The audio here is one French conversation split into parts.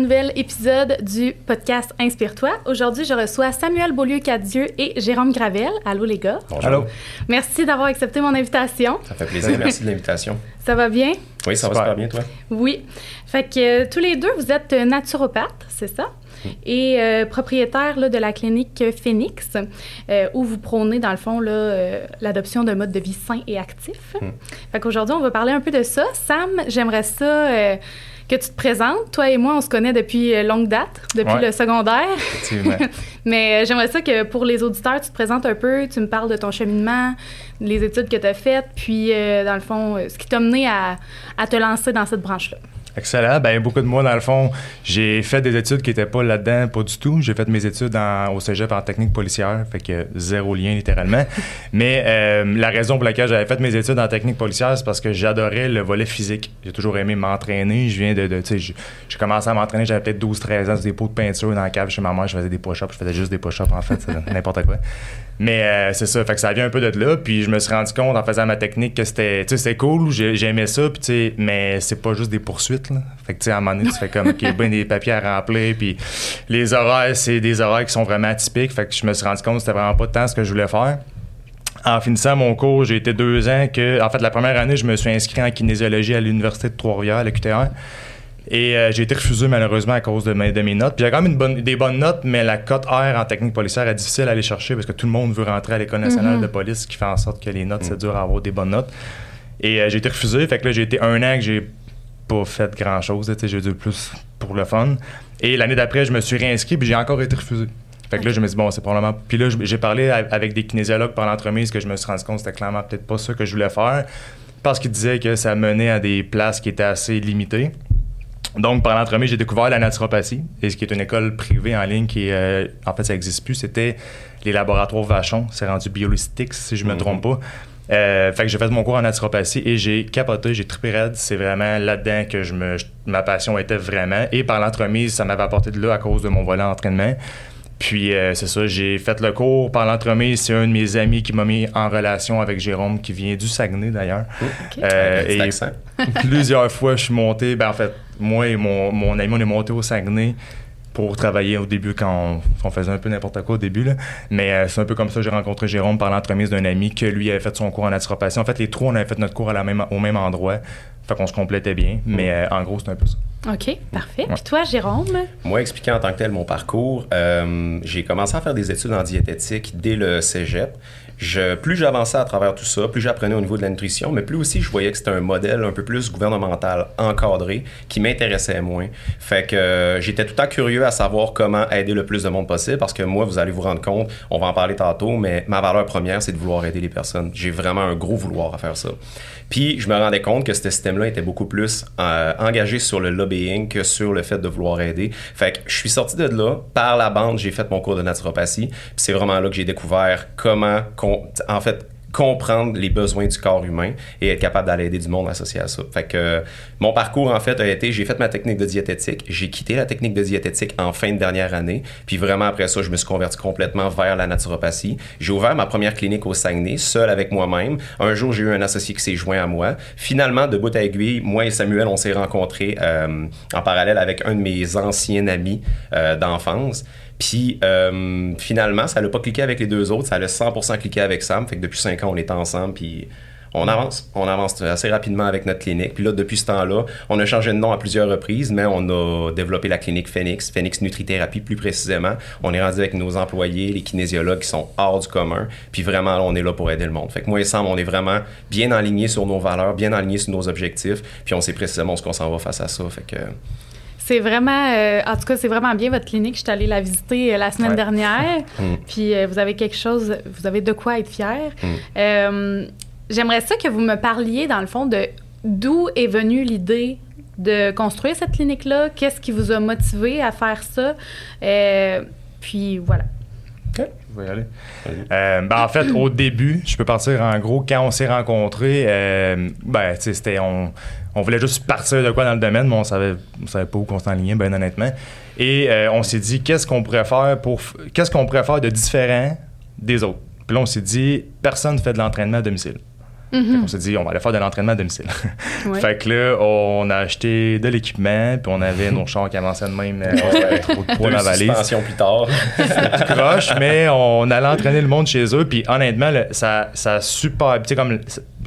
nouvel épisode du podcast Inspire-toi. Aujourd'hui, je reçois Samuel Beaulieu-Cadieux et Jérôme Gravel. Allô les gars. Bonjour. Allô. Merci d'avoir accepté mon invitation. Ça fait plaisir. Merci de l'invitation. Ça va bien? Oui, ça va super bien, toi? Oui. Fait que euh, tous les deux, vous êtes naturopathes, c'est ça? Mm. Et euh, propriétaire là, de la clinique Phoenix, euh, où vous prônez, dans le fond, l'adoption d'un mode de vie sain et actif. Mm. Fait qu'aujourd'hui, on va parler un peu de ça. Sam, j'aimerais ça que tu te présentes. Toi et moi, on se connaît depuis euh, longue date, depuis le secondaire. Mais euh, j'aimerais ça que pour les auditeurs, tu te présentes un peu, tu me parles de ton cheminement, les études que tu as faites, puis euh, dans le fond, ce qui t'a mené à te lancer dans cette branche-là. Excellent. Ben, beaucoup de moi, dans le fond, j'ai fait des études qui n'étaient pas là-dedans, pas du tout. J'ai fait mes études au cégep en technique policière, fait que zéro lien littéralement. Mais euh, la raison pour laquelle j'avais fait mes études en technique policière, c'est parce que j'adorais le volet physique. J'ai toujours aimé m'entraîner. Je viens de, de tu sais, j'ai commencé à m'entraîner, j'avais peut-être 12-13 ans, sur des pots de peinture dans la cave chez ma mère, je faisais des push-ups, je faisais juste des push-ups en fait, n'importe quoi. Mais euh, c'est ça, fait que ça vient un peu de là. Puis je me suis rendu compte en faisant ma technique que c'était, tu sais, c'était cool, j'aimais ça, puis tu sais, mais c'est pas juste des poursuites. Là. Fait que tu sais, à un moment donné, tu fais comme, OK, ben des papiers à remplir, puis les horaires, c'est des horaires qui sont vraiment atypiques. Fait que je me suis rendu compte que c'était vraiment pas tant ce que je voulais faire. En finissant mon cours, j'ai été deux ans que, en fait, la première année, je me suis inscrit en kinésiologie à l'Université de Trois-Rivières, à la QTR. Et euh, j'ai été refusé malheureusement à cause de mes, de mes notes. Puis j'ai quand même une bonne, des bonnes notes, mais la cote R en technique policière est difficile à aller chercher parce que tout le monde veut rentrer à l'École nationale mm-hmm. de police, ce qui fait en sorte que les notes, c'est mm. dur à avoir des bonnes notes. Et euh, j'ai été refusé. Fait que là, j'ai été un an que j'ai pas fait grand chose. J'ai dû plus pour le fun. Et l'année d'après, je me suis réinscrit, puis j'ai encore été refusé. Fait que là, je me suis dit, bon, c'est probablement. Puis là, j'ai parlé avec des kinésiologues par l'entremise que je me suis rendu compte que c'était clairement peut-être pas ça que je voulais faire parce qu'ils disaient que ça menait à des places qui étaient assez limitées. Donc, par l'entremise, j'ai découvert la naturopathie, et ce qui est une école privée en ligne qui, euh, en fait, ça n'existe plus. C'était les laboratoires Vachon. C'est rendu Biolistix, si je me mhm. trompe pas. Euh, fait que j'ai fait mon cours en naturopathie et j'ai capoté, j'ai trippé raide. C'est vraiment là-dedans que je me, ma passion était vraiment. Et par l'entremise, ça m'avait apporté de là à cause de mon volet entraînement. Puis euh, c'est ça, j'ai fait le cours par l'entremise. C'est un de mes amis qui m'a mis en relation avec Jérôme, qui vient du Saguenay d'ailleurs. Oh, et plusieurs fois, je suis monté. Ben, en fait, moi et mon, mon ami, on est monté au Saguenay pour travailler au début quand on, faisait un peu n'importe quoi au début. Là. Mais euh, c'est un peu comme ça que j'ai rencontré Jérôme par l'entremise d'un ami que lui avait fait son cours en naturopathie. En fait, les trois, on avait fait notre cours à la même, au même endroit. Fait qu'on se complétait bien. Mm. Mais euh, en gros, c'est un peu ça. OK, parfait. Puis toi, Jérôme? Moi, expliquer en tant que tel mon parcours, euh, j'ai commencé à faire des études en diététique dès le cégep plus j'avançais à travers tout ça, plus j'apprenais au niveau de la nutrition, mais plus aussi je voyais que c'était un modèle un peu plus gouvernemental, encadré, qui m'intéressait moins. Fait que euh, j'étais tout à curieux à savoir comment aider le plus de monde possible, parce que moi, vous allez vous rendre compte, on va en parler tantôt, mais ma valeur première, c'est de vouloir aider les personnes. J'ai vraiment un gros vouloir à faire ça. Puis je me rendais compte que ce système-là était beaucoup plus euh, engagé sur le lobbying que sur le fait de vouloir aider. Fait que je suis sorti de là. Par la bande, j'ai fait mon cours de naturopathie. Puis c'est vraiment là que j'ai découvert comment, en fait, comprendre les besoins du corps humain et être capable d'aller aider du monde associé à ça. Fait que mon parcours en fait a été j'ai fait ma technique de diététique, j'ai quitté la technique de diététique en fin de dernière année, puis vraiment après ça, je me suis converti complètement vers la naturopathie. J'ai ouvert ma première clinique au Saguenay seul avec moi-même. Un jour, j'ai eu un associé qui s'est joint à moi. Finalement, de bout à aiguille, moi et Samuel, on s'est rencontrés euh, en parallèle avec un de mes anciens amis euh, d'enfance. Puis euh, finalement, ça n'a pas cliqué avec les deux autres, ça a 100% cliqué avec Sam. Fait que depuis cinq ans, on est ensemble, puis on avance. On avance assez rapidement avec notre clinique. Puis là, depuis ce temps-là, on a changé de nom à plusieurs reprises, mais on a développé la clinique Phoenix, Phoenix Nutrithérapie plus précisément. On est rendu avec nos employés, les kinésiologues qui sont hors du commun. Puis vraiment, on est là pour aider le monde. Fait que moi et Sam, on est vraiment bien alignés sur nos valeurs, bien alignés sur nos objectifs. Puis on sait précisément ce qu'on s'en va face à ça. Fait que c'est vraiment, euh, en tout cas, c'est vraiment bien votre clinique. Je suis allée la visiter euh, la semaine dernière. Mm. Puis euh, vous avez quelque chose, vous avez de quoi être fier. Mm. J'aimerais ça que vous me parliez, dans le fond, de d'où est venue l'idée de construire cette clinique-là? Qu'est-ce qui vous a motivé à faire ça? puis voilà. OK, je vais y aller. Ben, en fait, au début, je peux partir en gros, quand on s'est rencontrés, ben, c'était, on, on voulait juste partir de quoi dans le domaine, mais on savait, savait pas où qu'on s'enlignait, bien honnêtement. Et euh, on s'est dit, qu'est-ce qu'on pourrait faire pour. Qu'est-ce qu'on pourrait faire de différent des autres? Puis là, on s'est dit, personne ne fait de l'entraînement à domicile. Mhm. On s'est dit, on va aller faire de l'entraînement à domicile. Ouais. fait que là, on a acheté de l'équipement, puis on avait nos chars qui avançaient de même, euh, on avait trop de poids dans la valise. plus tard. croche, mais on allait entraîner le monde chez eux. Puis honnêtement, ça, ça a super. Tu sais, comme.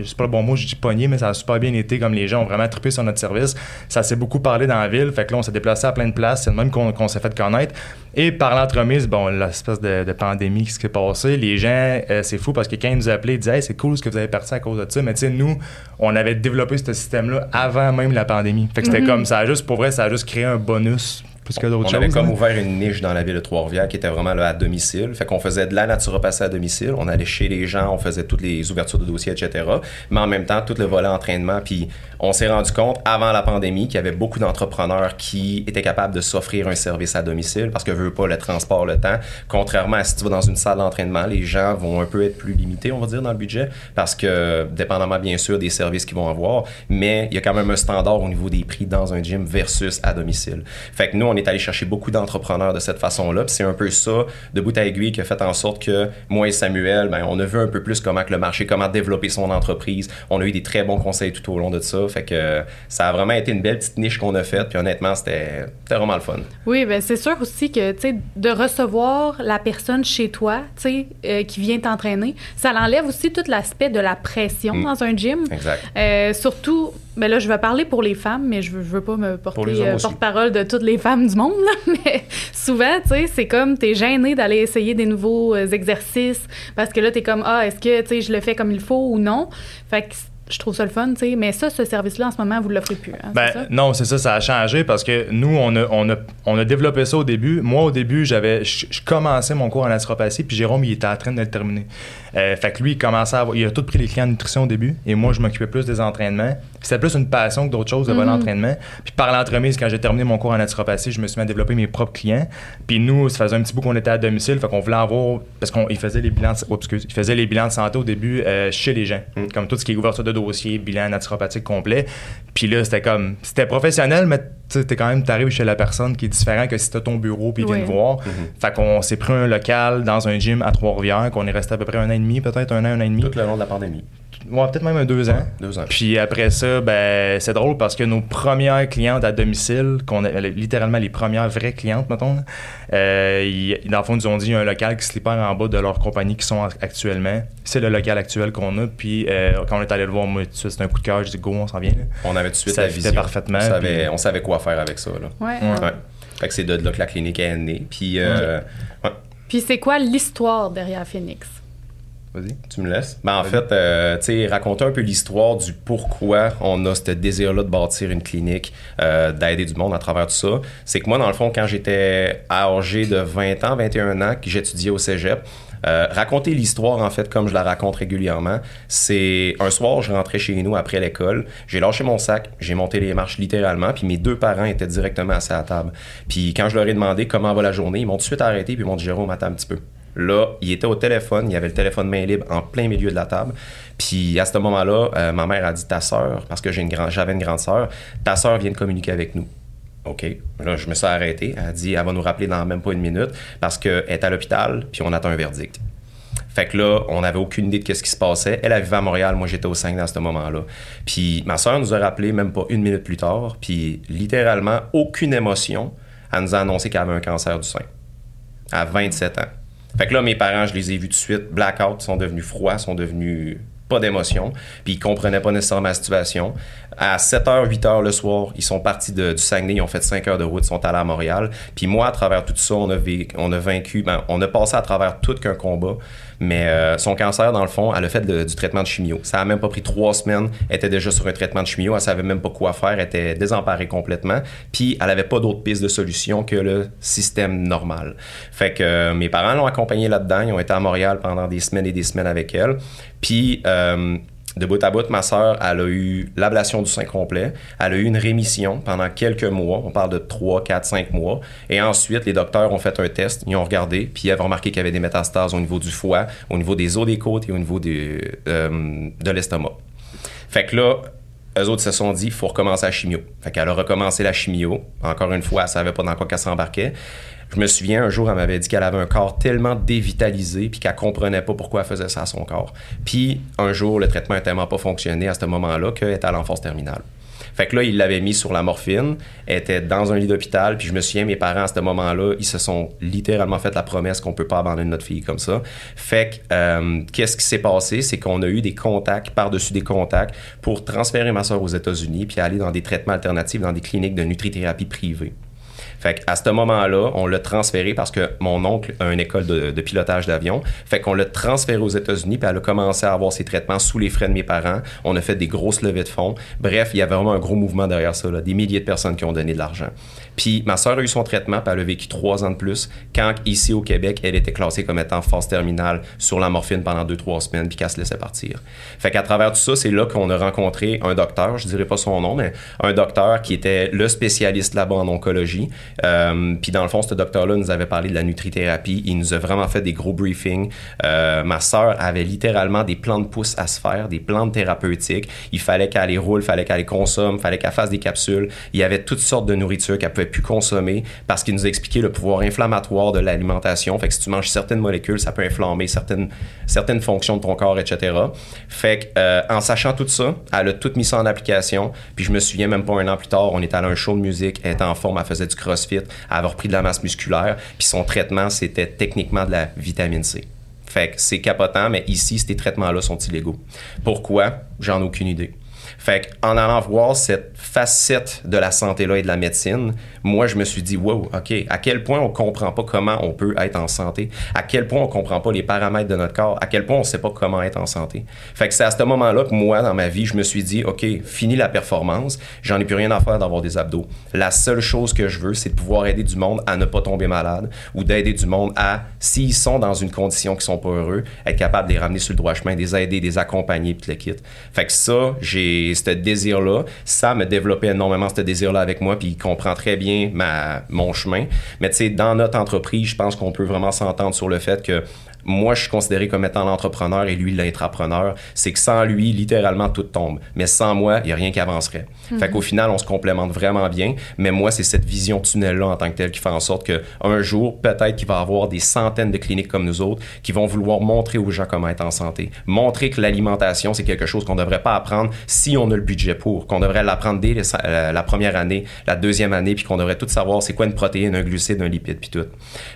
C'est pas le bon mot, je dis pogné, mais ça a super bien été. Comme les gens ont vraiment trippé sur notre service. Ça s'est beaucoup parlé dans la ville. Fait que là, on s'est déplacé à plein de places. C'est le même qu'on qu'on s'est fait connaître. Et par l'entremise, bon, l'espèce de, de pandémie qui s'est passée, les gens, euh, c'est fou parce que quand ils nous appelaient, ils disaient, hey, c'est cool ce que vous avez parti à cause de ça. Mais tu sais, nous, on avait développé ce système-là avant même la pandémie. Fait que c'était Mhm. comme ça, a juste, pour vrai, ça a juste créé un bonus plus que d'autres On avait comme hein. ouvert une niche dans la ville de Trois-Rivières qui était vraiment là à domicile. Fait qu'on faisait de la naturopathie à domicile. On allait chez les gens, on faisait toutes les ouvertures de dossiers, etc. Mais en même temps, tout le volet entraînement. Puis on s'est rendu compte avant la pandémie qu'il y avait beaucoup d'entrepreneurs qui étaient capables de s'offrir un service à domicile parce que veut pas le transport, le temps. Contrairement à si tu vas dans une salle d'entraînement, les gens vont un peu être plus limités, on va dire, dans le budget parce que, dépendamment bien sûr des services qu'ils vont avoir, mais il y a quand même un standard au niveau des prix dans un gym versus à domicile. Fait que nous, on est allé chercher beaucoup d'entrepreneurs de cette façon-là. Puis c'est un peu ça, de bout à aiguille, qui a fait en sorte que moi et Samuel, ben, on a vu un peu plus comment que le marché, comment développer son entreprise. On a eu des très bons conseils tout au long de ça. Fait que ça a vraiment été une belle petite niche qu'on a faite. Puis honnêtement, c'était vraiment le fun. Oui, ben c'est sûr aussi que, tu sais, de recevoir la personne chez toi, tu sais, euh, qui vient t'entraîner, ça l'enlève aussi tout l'aspect de la pression Mm. dans un gym. Exact. Euh, surtout, ben là, je vais parler pour les femmes, mais je veux, je veux pas me porter euh, porte-parole de toutes les femmes du monde, là, mais souvent, tu sais, c'est comme t'es gêné d'aller essayer des nouveaux euh, exercices parce que là, t'es comme, ah, est-ce que, tu sais, je le fais comme il faut ou non? Fait que je trouve ça le fun, tu sais, mais ça, ce service-là, en ce moment, vous l'offrez plus, hein, Ben, ça? non, c'est ça, ça a changé parce que nous, on a, on a, on a développé ça au début. Moi, au début, j'avais, je, je commençais mon cours en naturopathie, puis Jérôme, il était en train de le terminer. Euh, fait que lui, il commençait à avoir- il a tout pris les clients en nutrition au début, et moi, je m'occupais plus des entraînements. C'était plus une passion que d'autres choses, le volet Mhm. entraînement. Puis par l'entremise, quand j'ai terminé mon cours en naturopathie, je me suis mis à développer mes propres clients. Puis nous, ça faisait un petit bout qu'on était à domicile, fait qu'on voulait avoir, parce qu'il faisait les bilans, de, excuse, il faisait les bilans de santé au début euh, chez les gens, Mm. comme tout ce qui est ouverture de dossier, bilan naturopathique complet. Puis là, c'était comme, c'était professionnel, mais tu quand même, t'arrives chez la personne qui est différent que si t'as ton bureau puis il vient te voir. Mhm. Fait qu'on s'est pris un local dans un gym à Trois-Rivières, qu'on est resté à peu près un an et demi, peut-être un an, un an et demi. Tout le long de la pandémie. Ouais, peut-être même un deux ans. Deux ans. Puis après ça, ben, c'est drôle parce que nos premières clientes à domicile, qu'on a, littéralement les premières vraies clientes, mettons, euh, ils- dans le fond, ils nous ont dit il y a un local qui se libère en bas de leur compagnie qui sont en- actuellement. C'est le local actuel qu'on a. Puis euh, quand on est allé le voir, moi, tout de suite, c'était un coup de cœur. Je dis go, on s'en vient. là. On avait tout de suite Ça la vision. parfaitement, On savait, puis- on savait quoi faire avec ça. Là. Ouais. Ouais. Ouais. Fait que c'est de là que la clinique est née. Puis, euh, ouais. Puis c'est quoi l'histoire derrière Phoenix? Vas-y. Tu me laisses? Ben, en fait, euh, tu sais, raconter un peu l'histoire du pourquoi on a ce désir-là de bâtir une clinique, euh, d'aider du monde à travers tout ça. C'est que moi, dans le fond, quand j'étais âgé de 20 ans, 21 ans, que j'étudiais au cégep, euh, raconter l'histoire, en fait, comme je la raconte régulièrement, c'est un soir, je rentrais chez nous après l'école, j'ai lâché mon sac, j'ai monté les marches littéralement, puis mes deux parents étaient directement assis à la table. Puis quand je leur ai demandé comment va la journée, ils m'ont tout de suite arrêté, puis ils m'ont dit Jérôme, attends un petit peu. Là, il était au téléphone, il avait le téléphone main libre en plein milieu de la table. Puis à ce moment-là, euh, ma mère a dit ta sœur, parce que j'avais une grande sœur, ta sœur vient de communiquer avec nous. OK. Là, je me suis arrêté. Elle a dit elle va nous rappeler dans même pas une minute parce qu'elle est à l'hôpital, puis on attend un verdict. Fait que là, on n'avait aucune idée de ce qui se passait. Elle, elle vivait à Montréal, moi j'étais au 5 à ce moment-là. Puis ma soeur nous a rappelé même pas une minute plus tard, puis littéralement aucune émotion. Elle nous a annoncé qu'elle avait un cancer du sein à 27 ans. Fait que là, mes parents, je les ai vus tout de suite, blackout, sont devenus froids, sont devenus pas d'émotion, puis ils comprenaient pas nécessairement la situation. À 7h, 8h le soir, ils sont partis de- du Saguenay, ils ont fait 5 heures de route, ils sont allés à Montréal. Puis moi, à travers tout ça, on a, on a vaincu, ben, on a passé à travers tout qu'un combat, mais euh, son cancer, dans le fond, elle a fait du traitement de chimio. Ça a même pas pris trois semaines, elle était déjà sur un traitement de chimio, elle savait même pas quoi faire, elle était désemparée complètement, puis elle avait pas d'autre piste de solution que le système normal. Fait que euh, mes parents l'ont accompagnée là-dedans, ils ont été à Montréal pendant des semaines et des semaines avec elle, puis... euh, de bout à bout, ma sœur, elle a eu l'ablation du sein complet. Elle a eu une rémission pendant quelques mois. On parle de 3, 4, 5 mois. Et ensuite, les docteurs ont fait un test. Ils ont regardé. Puis ils avaient remarqué qu'il y avait des métastases au niveau du foie, au niveau des os des côtes et au niveau euh, de l'estomac. Fait que là, eux autres se sont dit, il faut recommencer la chimio. Fait qu'elle a recommencé la chimio. Encore une fois, elle savait pas dans quoi qu'elle s'embarquait. Je me souviens, un jour, elle m'avait dit qu'elle avait un corps tellement dévitalisé puis qu'elle comprenait pas pourquoi elle faisait ça à son corps. Puis, un jour, le traitement n'a tellement pas fonctionné à ce moment-là qu'elle était à l'enfance terminale. Fait que là, il l'avait mis sur la morphine, elle était dans un lit d'hôpital, puis je me souviens, mes parents, à ce moment-là, ils se sont littéralement fait la promesse qu'on peut pas abandonner notre fille comme ça. Fait que, euh, qu'est-ce qui s'est passé? C'est qu'on a eu des contacts, par-dessus des contacts, pour transférer ma soeur aux États-Unis, puis aller dans des traitements alternatifs, dans des cliniques de nutrithérapie privées. Fait à ce moment-là, on l'a transféré parce que mon oncle a une école de, pilotage d'avion. Fait qu'on l'a transféré aux États-Unis, puis elle a commencé à avoir ses traitements sous les frais de mes parents. On a fait des grosses levées de fonds. Bref, il y avait vraiment un gros mouvement derrière ça, des milliers de personnes qui ont donné de l'argent. Puis ma soeur a eu son traitement, puis elle a vécu trois ans de plus. Quand ici au Québec, elle était classée comme étant phase terminale sur la morphine pendant deux, trois semaines, puis qu'elle se laissait partir. Fait qu'à travers tout ça, c'est là qu'on a rencontré un docteur, je dirais pas son nom, mais un docteur qui était le spécialiste là-bas en oncologie, euh, puis dans le fond, ce docteur-là nous avait parlé de la nutrithérapie. Il nous a vraiment fait des gros briefings. Euh, ma sœur avait littéralement des plans de pouce à se faire, des plans thérapeutiques. Il fallait qu'elle les roule, fallait qu'elle les consomme, fallait qu'elle fasse des capsules. Il y avait toutes sortes de nourriture qu'elle pouvait plus consommer parce qu'il nous a expliqué le pouvoir inflammatoire de l'alimentation. Fait que si tu manges certaines molécules, ça peut inflammer certaines, certaines fonctions de ton corps, etc. Fait que, euh, en sachant tout ça, elle a tout mis ça en application. Puis je me souviens même pas un an plus tard, on était allé à un show de musique, elle était en forme, elle faisait du crossfit, avoir pris de la masse musculaire, puis son traitement, c'était techniquement de la vitamine C. Fait que c'est capotant, mais ici, ces traitements-là sont illégaux. Pourquoi? J'en ai aucune idée. Fait en allant voir cette facette de la santé-là et de la médecine, moi, je me suis dit, wow, OK, à quel point on comprend pas comment on peut être en santé, à quel point on comprend pas les paramètres de notre corps, à quel point on sait pas comment être en santé? Fait que c'est à ce moment-là que moi, dans ma vie, je me suis dit, OK, fini la performance, j'en ai plus rien à faire d'avoir des abdos. La seule chose que je veux, c'est de pouvoir aider du monde à ne pas tomber malade ou d'aider du monde à, s'ils sont dans une condition qui sont pas heureux, être capable de les ramener sur le droit chemin, des aider, des accompagner, puis le kit. Fait que ça, j'ai ce désir-là. Ça me développait énormément ce désir-là avec moi, puis il comprend très bien ma, mon chemin. Mais tu sais, dans notre entreprise, je pense qu'on peut vraiment s'entendre sur le fait que moi, je suis considéré comme étant l'entrepreneur et lui l'intrapreneur. C'est que sans lui, littéralement, tout tombe. Mais sans moi, il n'y a rien qui avancerait. Mhm. Fait qu'au final, on se complémente vraiment bien. Mais moi, c'est cette vision tunnel-là en tant que telle qui fait en sorte qu'un jour, peut-être qu'il va y avoir des centaines de cliniques comme nous autres qui vont vouloir montrer aux gens comment être en santé. Montrer que l'alimentation, c'est quelque chose qu'on ne devrait pas apprendre si on a le budget pour. Qu'on devrait l'apprendre dès euh, la première année, la deuxième année, puis qu'on devrait tout savoir c'est quoi une protéine, un glucide, un lipide, puis tout.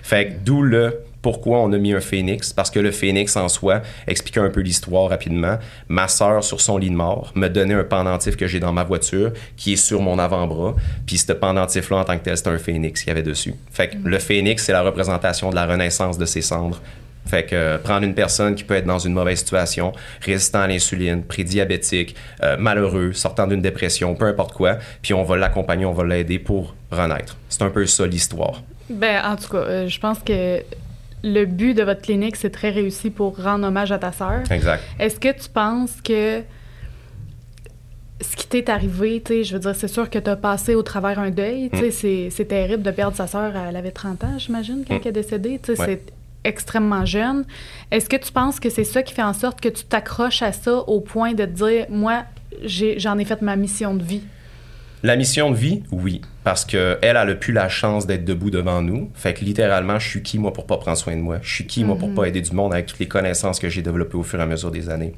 Fait que d'où le pourquoi on a mis un phénix? Parce que le phénix en soi, expliquer un peu l'histoire rapidement, ma sœur sur son lit de mort me donnait un pendentif que j'ai dans ma voiture qui est sur mon avant-bras. Puis ce pendentif-là, en tant que tel, c'est un phénix qu'il y avait dessus. Fait que mm. le phénix, c'est la représentation de la renaissance de ses cendres. Fait que euh, prendre une personne qui peut être dans une mauvaise situation, résistant à l'insuline, prédiabétique, euh, malheureux, sortant d'une dépression, peu importe quoi, puis on va l'accompagner, on va l'aider pour renaître. C'est un peu ça l'histoire. Ben, en tout cas, euh, je pense que le but de votre clinique, c'est très réussi pour rendre hommage à ta sœur. Exact. Est-ce que tu penses que ce qui t'est arrivé, tu sais, je veux dire, c'est sûr que tu as passé au travers un deuil, tu sais, mm. c'est terrible de perdre sa sœur, elle avait 30 ans, j'imagine, quand mm. elle est décédée, tu sais, c'est extrêmement jeune. Est-ce que tu penses que c'est ça qui fait en sorte que tu t'accroches à ça au point de te dire, moi, j'en ai, ai fait ma mission de vie? La mission de vie, oui, parce que elle, a plus la chance d'être debout devant nous. Fait que littéralement, je suis qui moi pour pas prendre soin de moi? Je suis qui moi pour pas mhm. aider du monde avec toutes les connaissances que j'ai développées au fur et à mesure des années?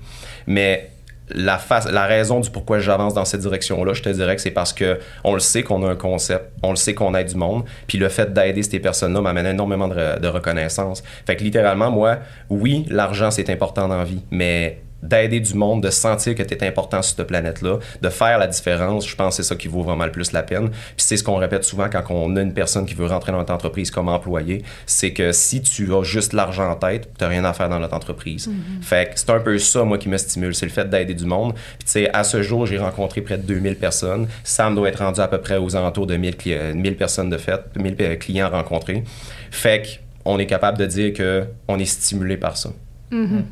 Mais la, face, la raison du pourquoi j'avance dans cette direction-là, je te dirais que c'est parce que on le sait qu'on a un concept, on le sait qu'on aide du monde, puis le fait d'aider ces personnes-là m'amène énormément de, de reconnaissance. Fait que littéralement, moi, oui, l'argent c'est important dans la vie, mais d'aider du monde, de sentir que tu es important sur cette planète-là, de faire la différence, je pense que c'est ça qui vaut vraiment le plus la peine. Puis c'est ce qu'on répète souvent quand on a une personne qui veut rentrer dans notre entreprise comme employé, c'est que si tu as juste l'argent en tête, tu rien à faire dans notre entreprise. Mm-hmm. Fait que c'est un peu ça, moi, qui me stimule, c'est le fait d'aider du monde. Puis tu sais, à ce jour, j'ai rencontré près de 2000 personnes. Sam doit être rendu à peu près aux alentours de 1000, 1000 personnes de fait, 1000 euh, clients rencontrés. Fait qu'on est capable de dire qu'on est stimulé par ça. Mm-hmm.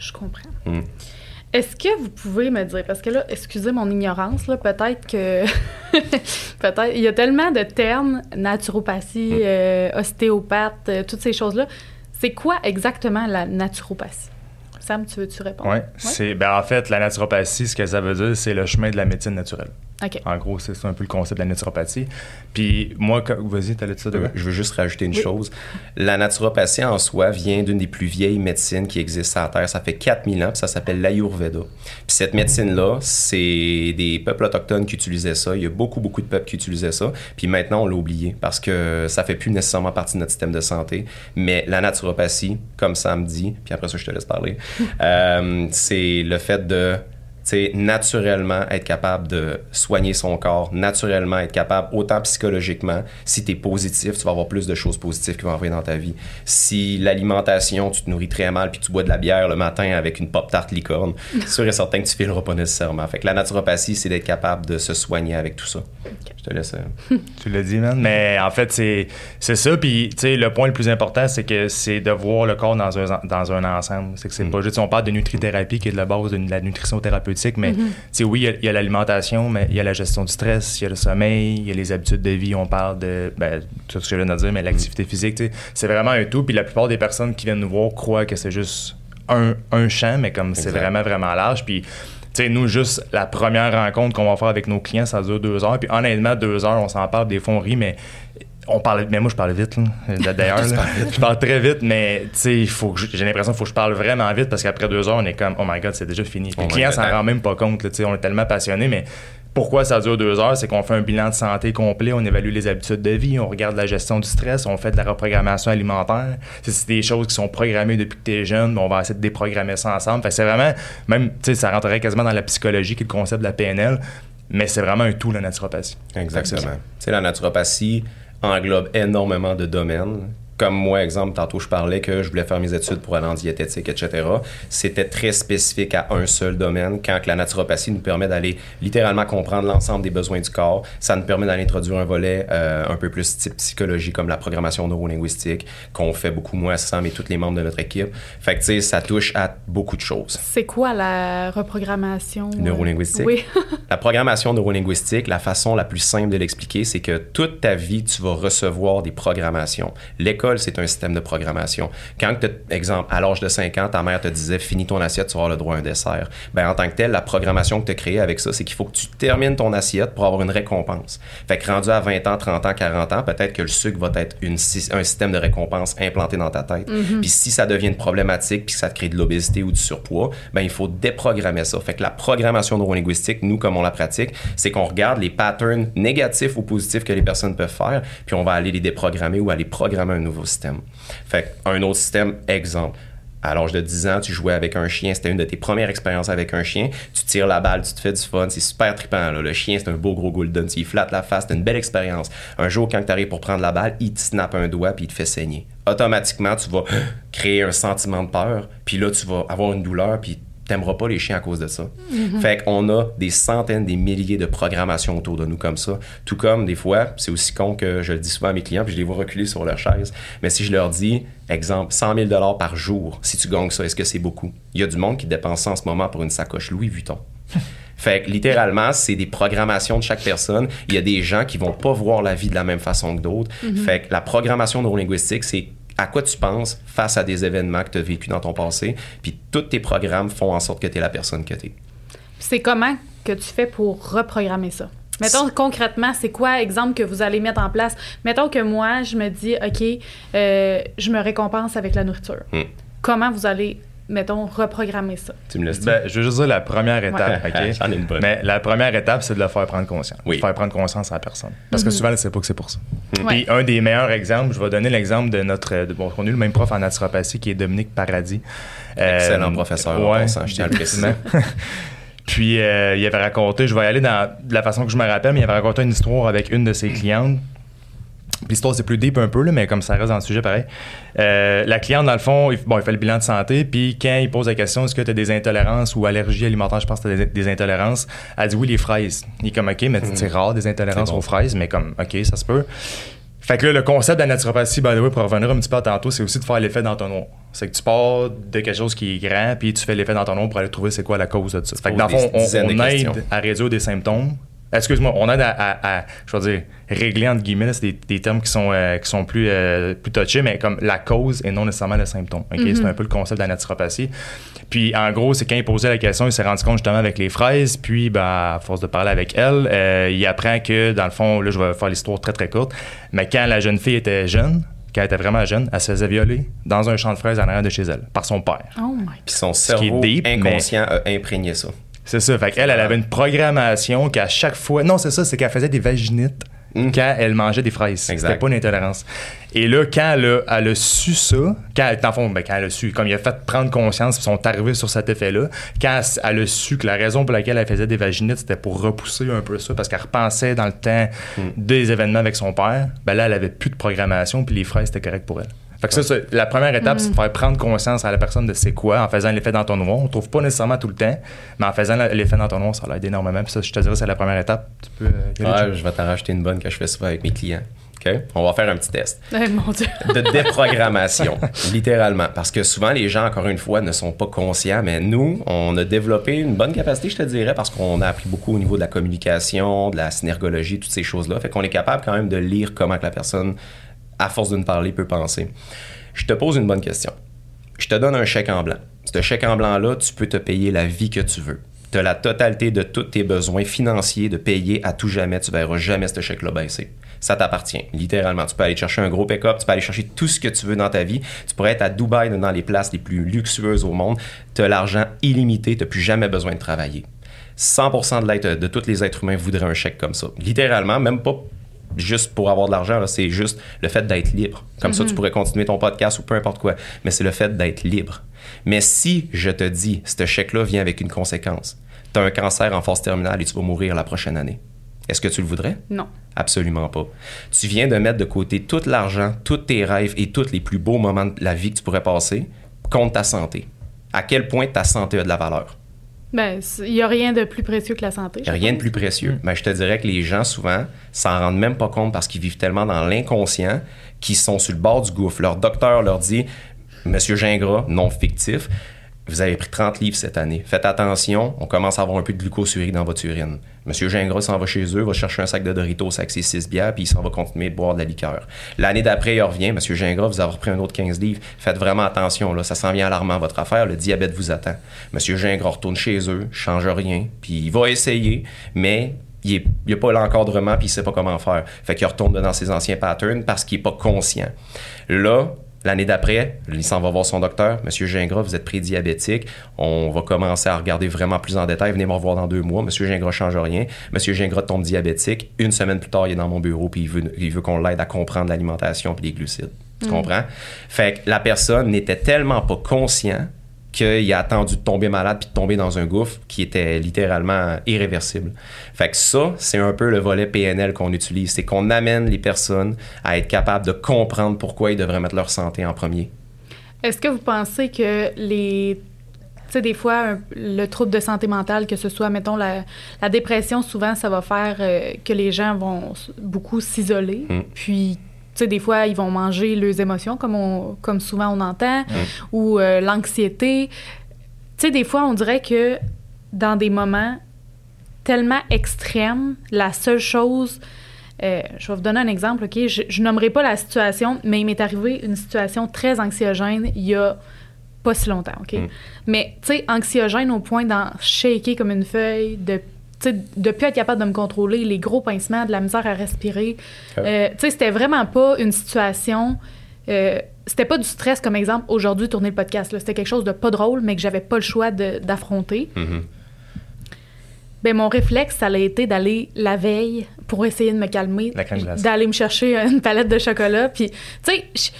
Je comprends. Est-ce que vous pouvez me dire, parce que là, excusez mon ignorance, là, peut-être que. peut-être. Il y a tellement de termes, naturopathie, hmm. euh, ostéopathe, euh, toutes ces choses-là. C'est quoi exactement la naturopathie? Sam, tu veux-tu répondre? Oui. Ben, en fait, la naturopathie, ce que ça veut dire, c'est le chemin de la médecine naturelle. En gros, c'est un peu le concept de la naturopathie. Puis moi, vas-y, t'allais dire ça de Je veux juste rajouter une chose. La naturopathie en soi vient d'une des plus vieilles médecines qui existent sur la Terre. Ça fait 4000 ans, puis ça s'appelle l'Ayurveda. Puis cette médecine-là, c'est des peuples autochtones qui utilisaient ça. Il y a beaucoup, beaucoup de peuples qui utilisaient ça. Puis maintenant, on l'a oublié parce que ça fait plus nécessairement partie de notre système de santé. Mais la naturopathie, comme ça me dit, puis après ça, je te laisse parler, euh, c'est le fait de c'est naturellement être capable de soigner son corps, naturellement être capable, autant psychologiquement, si tu es positif, tu vas avoir plus de choses positives qui vont arriver dans ta vie. Si l'alimentation, tu te nourris très mal puis tu bois de la bière le matin avec une pop-tarte licorne, sûr et certain que tu fileras pas nécessairement. Fait que la naturopathie, c'est d'être capable de se soigner avec tout ça. Je te laisse. Euh, tu l'as dit, man. Mais en fait, c'est, c'est ça. Puis, tu sais, le point le plus important, c'est que c'est de voir le corps dans un, dans un ensemble. C'est que c'est mm. pas juste, on parle de nutrithérapie qui est de la base de la nutrition thérapeutique, mais, mm-hmm. tu sais, oui, il y a, l'alimentation, mais il y a la gestion du stress, il y a le sommeil, il y a les habitudes de vie. On parle de, ben, tout ce que je viens de dire, mais l'activité physique, tu sais, c'est vraiment un tout. Puis la plupart des personnes qui viennent nous voir croient que c'est juste un, un champ, mais comme c'est vraiment, vraiment large. Puis, sais, nous, juste la première rencontre qu'on va faire avec nos clients, ça dure deux heures. Puis honnêtement, deux heures, on s'en parle, des fois on rit, mais on parle, mais moi je parle vite d'ailleurs je parle très vite mais tu sais j'ai l'impression qu'il faut que je parle vraiment vite parce qu'après deux heures on est comme oh my god c'est déjà fini. Les clients s'en rendent même pas compte là, on est tellement passionnés mais pourquoi ça dure deux heures? C'est qu'on fait un bilan de santé complet, on évalue les habitudes de vie, on regarde la gestion du stress, on fait de la reprogrammation alimentaire. C'est des choses qui sont programmées depuis que tu es jeune, mais on va essayer de déprogrammer ça ensemble. Fait c'est vraiment, même, tu sais, ça rentrerait quasiment dans la psychologie qui est le concept de la PNL, mais c'est vraiment un tout, la naturopathie. Exactement. Tu sais, la naturopathie englobe énormément de domaines comme moi, exemple, tantôt je parlais que je voulais faire mes études pour aller en diététique, etc. C'était très spécifique à un seul domaine, quand la naturopathie nous permet d'aller littéralement comprendre l'ensemble des besoins du corps. Ça nous permet d'aller introduire un volet euh, un peu plus type psychologie, comme la programmation neurolinguistique, qu'on fait beaucoup moins à Sam et tous les membres de notre équipe. Fait que, tu sais, ça touche à beaucoup de choses. C'est quoi la reprogrammation? Neurolinguistique? Oui. la programmation neurolinguistique, la façon la plus simple de l'expliquer, c'est que toute ta vie, tu vas recevoir des programmations. L'école c'est un système de programmation. Quand, exemple, à l'âge de 5 ans, ta mère te disait finis ton assiette, tu avoir le droit à un dessert. Ben, en tant que tel, la programmation que tu as créée avec ça, c'est qu'il faut que tu termines ton assiette pour avoir une récompense. Fait que rendu à 20 ans, 30 ans, 40 ans, peut-être que le sucre va être une, un système de récompense implanté dans ta tête. Mm-hmm. Puis si ça devient une problématique, puis que ça te crée de l'obésité ou du surpoids, ben il faut déprogrammer ça. Fait que la programmation neurolinguistique, nous, comme on la pratique, c'est qu'on regarde les patterns négatifs ou positifs que les personnes peuvent faire, puis on va aller les déprogrammer ou aller programmer un nouveau système. Fait un autre système, exemple. À l'âge de 10 ans, tu jouais avec un chien, c'était une de tes premières expériences avec un chien. Tu tires la balle, tu te fais du fun, c'est super trippant. Le chien, c'est un beau gros golden, tu lui flattes la face, c'est une belle expérience. Un jour, quand tu arrives pour prendre la balle, il te snappe un doigt puis il te fait saigner. Automatiquement, tu vas créer un sentiment de peur, puis là, tu vas avoir une douleur, puis t'aimeras pas les chiens à cause de ça. Mm-hmm. Fait qu'on a des centaines, des milliers de programmations autour de nous comme ça. Tout comme des fois, c'est aussi con que je le dis souvent à mes clients, puis je les vois reculer sur leur chaise. Mais si je leur dis, exemple, 100 000 par jour, si tu gagnes ça, est-ce que c'est beaucoup? Il y a du monde qui dépense ça en ce moment pour une sacoche Louis Vuitton. Fait que littéralement, c'est des programmations de chaque personne. Il y a des gens qui vont pas voir la vie de la même façon que d'autres. Mm-hmm. Fait que la programmation neurolinguistique, c'est à quoi tu penses face à des événements que tu as vécu dans ton passé. Puis tous tes programmes font en sorte que tu es la personne que tu es. C'est comment que tu fais pour reprogrammer ça? Mettons concrètement, c'est quoi, exemple, que vous allez mettre en place? Mettons que moi, je me dis, OK, euh, je me récompense avec la nourriture. Hmm. Comment vous allez mettons, reprogrammer ça? Tu me laisses ben, Je veux juste dire la première étape, OK? J'en ai une bonne. Mais la première étape, c'est de le faire prendre conscience. Oui. Faire prendre conscience à la personne. Parce que Mhm. souvent, elle ne sait pas que c'est pour ça. Ouais. Puis un des meilleurs exemples, je vais donner l'exemple de notre... de- bon, on a eu le même prof en naturopathie qui est Dominique Paradis. Excellent Euh, professeur, ouais, je tiens à le préciser. Puis euh, il avait raconté, je vais y aller dans de la façon que je me rappelle, mais il avait raconté une histoire avec une de ses clientes. L'histoire, c'est plus deep un peu, là, mais comme ça reste dans le sujet pareil. Euh, la cliente, dans le fond, il, bon, il fait le bilan de santé, puis quand il pose la question est-ce que tu as des intolérances ou allergies alimentaires, je pense que tu as des, des intolérances, elle dit oui, les fraises. Il est comme OK, mais c'est rare des intolérances bon. aux fraises, mais comme OK, ça se peut. Fait que là, le concept de la naturopathie, by the way, pour revenir un petit peu à tantôt, c'est aussi de faire l'effet d'entonnoir. C'est que tu pars de quelque chose qui est grand, puis tu fais l'effet d'entonnoir pour aller trouver c'est quoi la cause de ça. Fait que dans le fond, on, aide à réduire des symptômes excuse-moi, on aide à, je veux dire, régler, entre guillemets, c'est des, termes qui sont, euh, qui sont plus, euh, plus touchés, mais comme la cause et non nécessairement le symptôme. Mm-hmm. C'est un peu le concept de la naturopathie. Puis, en gros, c'est quand il posait la question, il s'est rendu compte justement avec les fraises, puis, ben, à force de parler avec elle, euh, il apprend que, dans le fond, là, je vais faire l'histoire très, très courte, mais quand la jeune fille était jeune, quand elle était vraiment jeune, elle se faisait violer dans un champ de fraises en arrière de chez elle, par son père. Oh my Puis son cerveau inconscient a imprégné ça. C'est ça. Fait qu'elle, elle avait une programmation qu'à chaque fois. Non, c'est ça, c'est qu'elle faisait des vaginites mm. quand elle mangeait des fraises. C'était pas une intolérance. Et là, quand elle a, su ça, quand elle, fond, ben, quand elle a su, comme il a fait prendre conscience, ils sont arrivés sur cet effet-là, quand elle, a su que la raison pour laquelle elle faisait des vaginites, c'était pour repousser un peu ça, parce qu'elle repensait dans le temps mm. des événements avec son père, ben là, elle avait plus de programmation, puis les fraises, c'était correct pour elle. Fait que ça, la première étape, c'est de faire prendre conscience à la personne de c'est quoi en faisant l'effet d'entonnoir. On ne trouve pas nécessairement tout le temps, mais en faisant l'effet d'entonnoir, ça l'aide énormément. Puis ça, je te dirais, c'est la première étape. Tu peux, euh, je vais t'en racheter une bonne que je fais souvent avec mes clients. OK? On va faire un petit test. mon Dieu. de déprogrammation, littéralement. Parce que souvent, les gens, encore une fois, ne sont pas conscients, mais nous, on a développé une bonne capacité, je te dirais, parce qu'on a appris beaucoup au niveau de la communication, de la synergologie, toutes ces choses-là. Fait qu'on est capable quand même de lire comment que la personne à force de parler, peut penser. Je te pose une bonne question. Je te donne un chèque en blanc. Ce chèque en blanc-là, tu peux te payer la vie que tu veux. Tu as la totalité de tous tes besoins financiers de payer à tout jamais. Tu verras jamais ce chèque-là baisser. Ça t'appartient, littéralement. Tu peux aller chercher un gros pick-up, tu peux aller chercher tout ce que tu veux dans ta vie. Tu pourrais être à Dubaï, dans les places les plus luxueuses au monde. Tu as l'argent illimité, tu n'as plus jamais besoin de travailler. 100% de, de tous les êtres humains voudraient un chèque comme ça. Littéralement, même pas juste pour avoir de l'argent, c'est juste le fait d'être libre. Comme ça, tu mhm. pourrais continuer ton podcast ou peu importe quoi. Mais c'est le fait d'être libre. Mais si je te dis, ce chèque-là vient avec une conséquence, tu as un cancer en phase terminale et tu vas mourir la prochaine année. Est-ce que tu le voudrais? Non. Absolument pas. Tu viens de mettre de côté tout l'argent, tous tes rêves et tous les plus beaux moments de la vie que tu pourrais passer contre ta santé. À quel point ta santé a de la valeur? Ben, il n'y a rien de plus précieux que la santé. Il n'y a rien de plus précieux. Mais je te dirais que les gens, souvent, s'en rendent même pas compte parce qu'ils vivent tellement dans l'inconscient qu'ils sont sur le bord du gouffre. Leur docteur leur dit Monsieur Gingras, non fictif, vous avez pris 30 livres cette année. Faites attention, on commence à avoir un peu de glucosurie dans votre urine. Monsieur Gingras s'en va chez eux, va chercher un sac de Doritos avec ses 6 bières, puis il s'en va continuer de boire de la liqueur. L'année d'après, il revient. Monsieur Gingras, vous avez repris un autre 15 livres. Faites vraiment attention, là, ça s'en vient alarmant votre affaire. Le diabète vous attend. Monsieur Gingras retourne chez eux, change rien, puis il va essayer, mais il n'y a pas l'encadrement, puis il sait pas comment faire. Fait qu'il retourne dans ses anciens patterns parce qu'il n'est pas conscient. Là, L'année d'après, il s'en va voir son docteur. Monsieur Gingras, vous êtes prédiabétique. On va commencer à regarder vraiment plus en détail. Venez me revoir dans deux mois. Monsieur Gingras change rien. Monsieur Gingras tombe diabétique. Une semaine plus tard, il est dans mon bureau puis il veut, il veut qu'on l'aide à comprendre l'alimentation et les glucides. Tu mm. comprends? Fait que la personne n'était tellement pas conscient qu'il a attendu de tomber malade puis de tomber dans un gouffre qui était littéralement irréversible. Fait que ça, c'est un peu le volet PNL qu'on utilise. C'est qu'on amène les personnes à être capables de comprendre pourquoi ils devraient mettre leur santé en premier. Est-ce que vous pensez que les tu sais, des fois, le trouble de santé mentale, que ce soit, mettons, la, dépression, souvent, ça va faire euh, que les gens vont beaucoup s'isoler. Mm. Puis sais, des fois, ils vont manger leurs émotions, comme, on, comme souvent on entend, ou euh, l'anxiété. Tu sais, des fois, on dirait que dans des moments tellement extrêmes, la seule chose... Euh, je vais vous donner un exemple, OK? Je, je nommerai pas la situation, mais il m'est arrivé une situation très anxiogène il y a pas si longtemps, OK? Mm. Mais, tu sais, anxiogène au point d'en shaker comme une feuille, de de plus être capable de me contrôler, les gros pincements, de la misère à respirer. Euh, c'était vraiment pas une situation. Euh, c'était pas du stress comme exemple aujourd'hui tourner le podcast. C'était quelque chose de pas drôle, mais que j'avais pas le choix d'affronter. Mm-hmm. Ben, mon réflexe, ça a été d'aller la veille pour essayer de me calmer, d'aller me chercher une palette de chocolat. Puis, tu sais,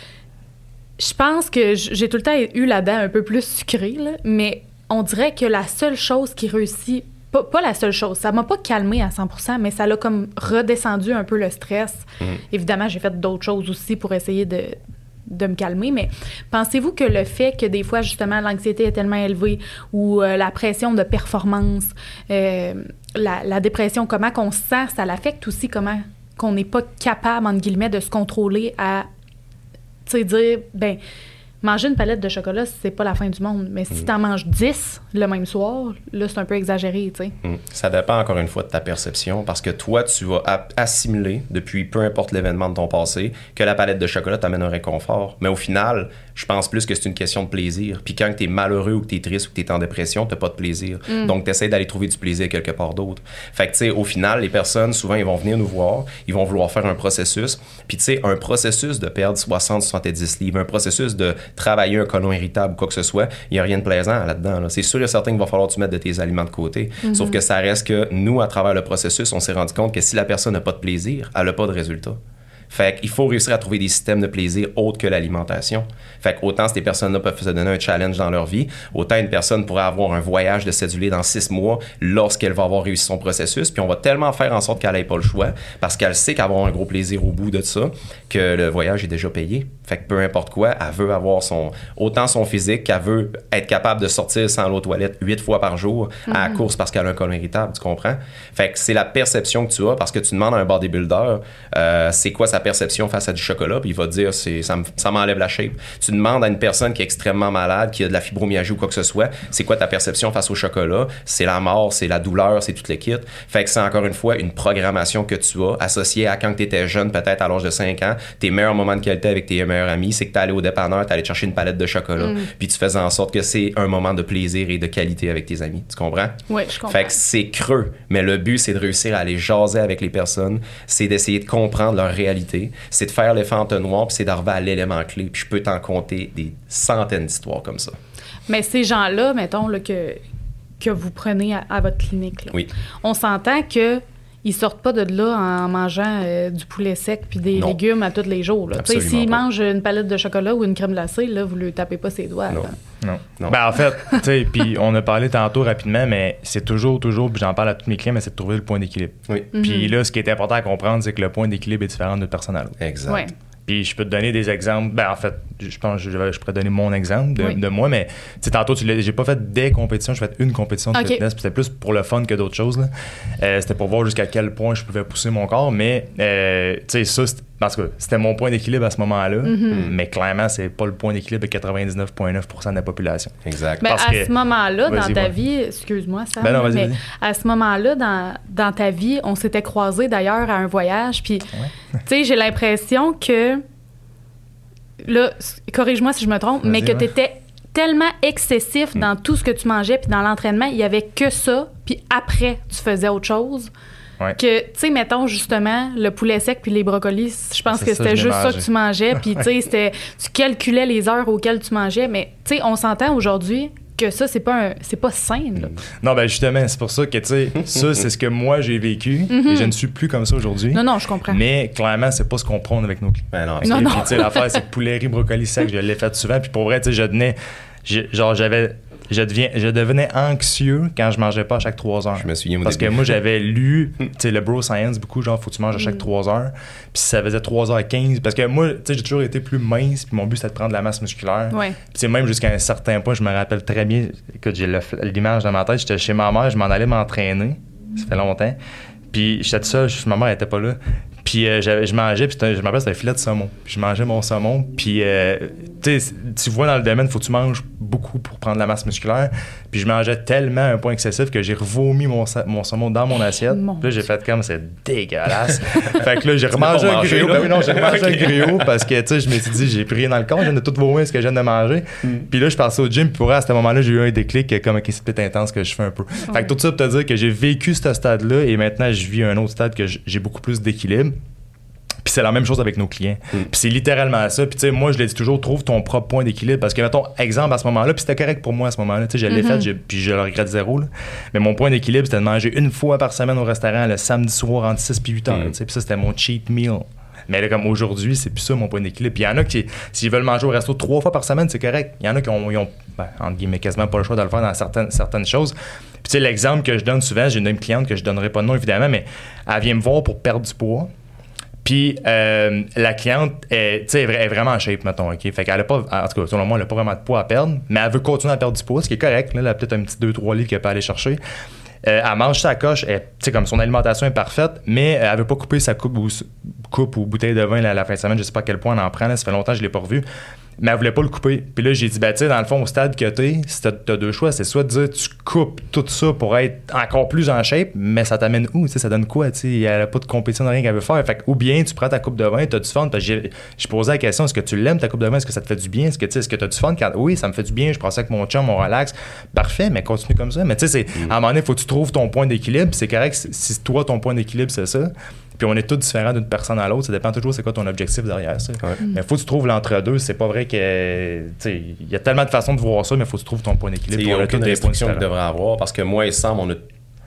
je pense que j'ai tout le temps eu la dent un peu plus sucrée, mais on dirait que la seule chose qui réussit pas, la seule chose. Ça m'a pas calmé à 100% mais ça l'a comme redescendu un peu le stress. Mhm. Évidemment, j'ai fait d'autres choses aussi pour essayer de, de me calmer, mais pensez-vous que le fait que des fois, justement, l'anxiété est tellement élevée ou euh, la pression de performance, euh, la, dépression, comment qu'on se sent, ça l'affecte aussi comment qu'on n'est pas capable, entre guillemets, de se contrôler à, tu sais, dire, ben manger une palette de chocolat, c'est pas la fin du monde. Mais si Mm. t'en manges 10 le même soir, là, c'est un peu exagéré, tu sais. Mm. Ça dépend encore une fois de ta perception parce que toi, tu vas assimiler depuis peu importe l'événement de ton passé que la palette de chocolat t'amène un réconfort. Mais au final, je pense plus que c'est une question de plaisir. Puis quand tu es malheureux ou que tu es triste ou que tu es en dépression, tu pas de plaisir. Donc, tu essaies d'aller trouver du plaisir quelque part d'autre. Fait que, tu sais, au final, les personnes, souvent, ils vont venir nous voir, ils vont vouloir faire un processus. Puis, tu sais, un processus de perdre 60, 70 livres, un processus de travailler un colon irritable ou quoi que ce soit, il n'y a rien de plaisant là-dedans. là. C'est sûr et certain qu'il va falloir que tu mettes de tes aliments de côté. Sauf que ça reste que nous, à travers le processus, on s'est rendu compte que si la personne n'a pas de plaisir, elle n'a pas de résultat. Fait qu'il faut réussir à trouver des systèmes de plaisir autres que l'alimentation. Fait que autant ces personnes-là peuvent se donner un challenge dans leur vie, autant une personne pourrait avoir un voyage de cédulé dans six mois lorsqu'elle va avoir réussi son processus. Puis on va tellement faire en sorte qu'elle n'ait pas le choix parce qu'elle sait qu'elle va avoir un gros plaisir au bout de ça que le voyage est déjà payé. Fait que peu importe quoi, elle veut avoir son autant son physique qu'elle veut être capable de sortir sans l'eau aux toilettes huit fois par jour à la course parce qu'elle a un colon irritable, tu comprends? Fait que c'est la perception que tu as parce que tu demandes à un bodybuilder euh, c'est quoi sa perception face à du chocolat, puis il va te dire c'est ça me- ça m'enlève la shape. Tu demandes à une personne qui est extrêmement malade, qui a de la fibromyalgie ou quoi que ce soit, c'est quoi ta perception face au chocolat? C'est la mort, c'est la douleur, c'est tout le kit. Fait que c'est encore une fois une programmation que tu as associée à quand tu étais jeune, peut-être à l'âge de 5 ans, tes meilleurs moments de qualité avec tes meilleurs amis, c'est que tu allé au dépanneur, tu allé chercher une palette de chocolat, puis tu faisais en sorte que c'est un moment de plaisir et de qualité avec tes amis. Tu comprends? Oui, je comprends. Fait que c'est creux, mais le but, c'est de réussir à aller jaser avec les personnes, c'est d'essayer de comprendre leur réalité, c'est de faire l'effet entonnoir, puis c'est d'arriver à l'élément clé. Puis je peux t'en compter des centaines d'histoires comme ça. Mais ces gens-là, mettons, là, que, que vous prenez à, à votre clinique, là, Oui. on s'entend que ils sortent pas de là en mangeant euh, du poulet sec puis des Non. légumes à tous les jours. S'ils pas. mangent une palette de chocolat ou une crème glacée, là, vous lui tapez pas ses doigts. Non. Non. Non. Ben, en fait, tu sais, puis on a parlé tantôt rapidement, mais c'est toujours, toujours, puis j'en parle à tous mes clients, mais c'est de trouver le point d'équilibre. Oui. Puis là, ce qui est important à comprendre, c'est que le point d'équilibre est différent de personne à l'autre. Exact. Ouais. Puis je peux te donner des exemples. Ben, en fait, je pense que je, je pourrais donner mon exemple de, Oui. de moi, mais tantôt, tu j'ai pas fait des compétitions, j'ai fait une compétition de fitness, puis c'était plus pour le fun que d'autres choses. Euh, c'était pour voir jusqu'à quel point je pouvais pousser mon corps, mais euh, tu sais, ça, parce que c'était mon point d'équilibre à ce moment-là, Mm-hmm. mais clairement, c'est pas le point d'équilibre de 99,9% de la population. Exact. Parce à que- ce moment-là, dans ta vie, excuse-moi, Sam, Ben non, vas-y, mais vas-y. à ce moment-là, dans, dans ta vie, on s'était croisés d'ailleurs à un voyage, puis, tu sais, j'ai l'impression que, là, corrige-moi si je me trompe, mais que ouais. tu étais tellement excessif dans tout ce que tu mangeais, puis dans l'entraînement, il y avait que ça, puis après, tu faisais autre chose. Ouais. Que, tu sais, mettons justement, le poulet sec puis les brocolis, je pense que c'était juste ça que tu mangeais. Puis, tu sais, c'était- tu calculais les heures auxquelles tu mangeais. Mais, tu sais, on s'entend aujourd'hui que ça, c'est pas, un- c'est pas sain. là. Non, ben justement, c'est pour ça que, tu sais, ça, c'est ce que moi, j'ai vécu, et je ne suis plus comme ça aujourd'hui. Non, non, je comprends. Mais clairement, c'est pas ce qu'on prône avec nos clients. Ben non, Non, non. puis, tu sais, l'affaire, c'est que poulet, riz, brocoli sec, je l'ai fait souvent. Puis pour vrai, tu sais, je devenais. je- genre, j'avais. Je, deviens, je devenais anxieux quand je mangeais pas à chaque 3 heures. Je me souviens au Parce que moi, j'avais lu, tu sais, le bro science beaucoup, genre, faut que tu manges à Mm. chaque 3 heures. Puis ça faisait 3h15. Parce que moi, tu sais, j'ai toujours été plus mince, puis mon but, c'était de prendre de la masse musculaire. Ouais. Puis, même jusqu'à un certain point, je me rappelle très bien, écoute, j'ai l'image dans ma tête, j'étais chez ma mère, je m'en allais m'entraîner, ça fait longtemps. Puis j'étais tout seul, ma mère elle était pas là. Puis euh, j'avais- je mangeais, puis je me rappelle, c'était un filet de saumon. Puis je mangeais mon saumon, puis euh, tu vois dans le domaine, faut que tu manges beaucoup pour prendre la masse musculaire. Puis je mangeais tellement à un point excessif que j'ai revomi mon, mon saumon dans mon assiette. Mon Puis là, j'ai fait comme, c'est dégueulasse. fait que là, j'ai remangé un griot. Ben oui, non, j'ai remangé un griot parce que, tu sais, je me suis dit, j'ai pris rien dans le corps, je viens de tout vomir ce que je viens de manger. Puis là, je passais au gym, puis pour à ce moment-là, j'ai eu un déclic, euh, comme, ok, c'est peut-être intense que je fais un peu. Fait que tout ça pour te dire que j'ai vécu ce stade-là et maintenant, je vis un autre stade que j'ai beaucoup plus d'équilibre. Puis c'est la même chose avec nos clients. Puis c'est littéralement ça. Puis tu sais, moi, je le dis toujours, trouve ton propre point d'équilibre. Parce que, mettons, exemple à ce moment-là, puis c'était correct pour moi à ce moment-là. Tu sais, je l'ai fait, j'ai- puis je le regrette zéro. là. Mais mon point d'équilibre, c'était de manger une fois par semaine au restaurant le samedi soir entre 6 puis 8 heures. Mm. tu sais. Puis ça, c'était mon cheat meal. Mais là, comme aujourd'hui, c'est plus ça mon point d'équilibre. Puis il y en a qui, s'ils veulent manger au resto trois fois par semaine, c'est correct. Il y en a qui ont, ils ont, ben, entre guillemets, quasiment pas le choix de le faire dans certaines, certaines choses. Puis tu sais, l'exemple que je donne souvent, j'ai une, une cliente que je donnerai pas de nom évidemment, mais elle vient me voir pour perdre du poids. Puis euh, la cliente est, vraiment en shape, mettons, OK? Fait qu'elle a pas, en tout cas, selon moi, elle a pas vraiment de poids à perdre, mais elle veut continuer à perdre du poids, ce qui est correct. Là, elle a peut-être un petit 2-3 livres qu'elle peut aller chercher. Euh, elle mange sa coche, elle- comme son alimentation est parfaite, mais elle veut pas couper sa coupe ou, coupe ou bouteille de vin là, la fin de semaine. Je sais pas à quel point elle en prend, ça fait longtemps que je l'ai pas revu. Mais elle voulait pas le couper. Puis là, j'ai dit, ben, tu sais, dans le fond, au stade que t'es, si t'as as deux choix, c'est soit de dire, tu coupes tout ça pour être encore plus en shape, mais ça t'amène où? Tu sais, ça donne quoi? Tu sais, il n'y a pas de compétition, rien qu'elle veut faire. Fait que, ou bien tu prends ta coupe de vin, t'as du fun. J'ai posé la question, est-ce que tu l'aimes ta coupe de vin? Est-ce que ça te fait du bien? Est-ce que tu est-ce que t'as du fun? Oui, ça me fait du bien, je prends ça avec mon chum, on relax. Parfait, mais continue comme ça. Mais tu sais, à un moment donné, faut que tu trouves ton point d'équilibre. C'est correct si toi, ton point d'équilibre, c'est ça. Puis on est tous différents d'une personne à l'autre. Ça dépend toujours c'est quoi ton objectif derrière ça. Ouais. Mais faut que tu trouves l'entre-deux. C'est pas vrai que. tu sais, Il y a tellement de façons de voir ça, mais faut que tu trouves ton point d'équilibre. Il n'y a pour aucune tous des points restriction qu'il différents. devrait avoir parce que moi et Sam, on a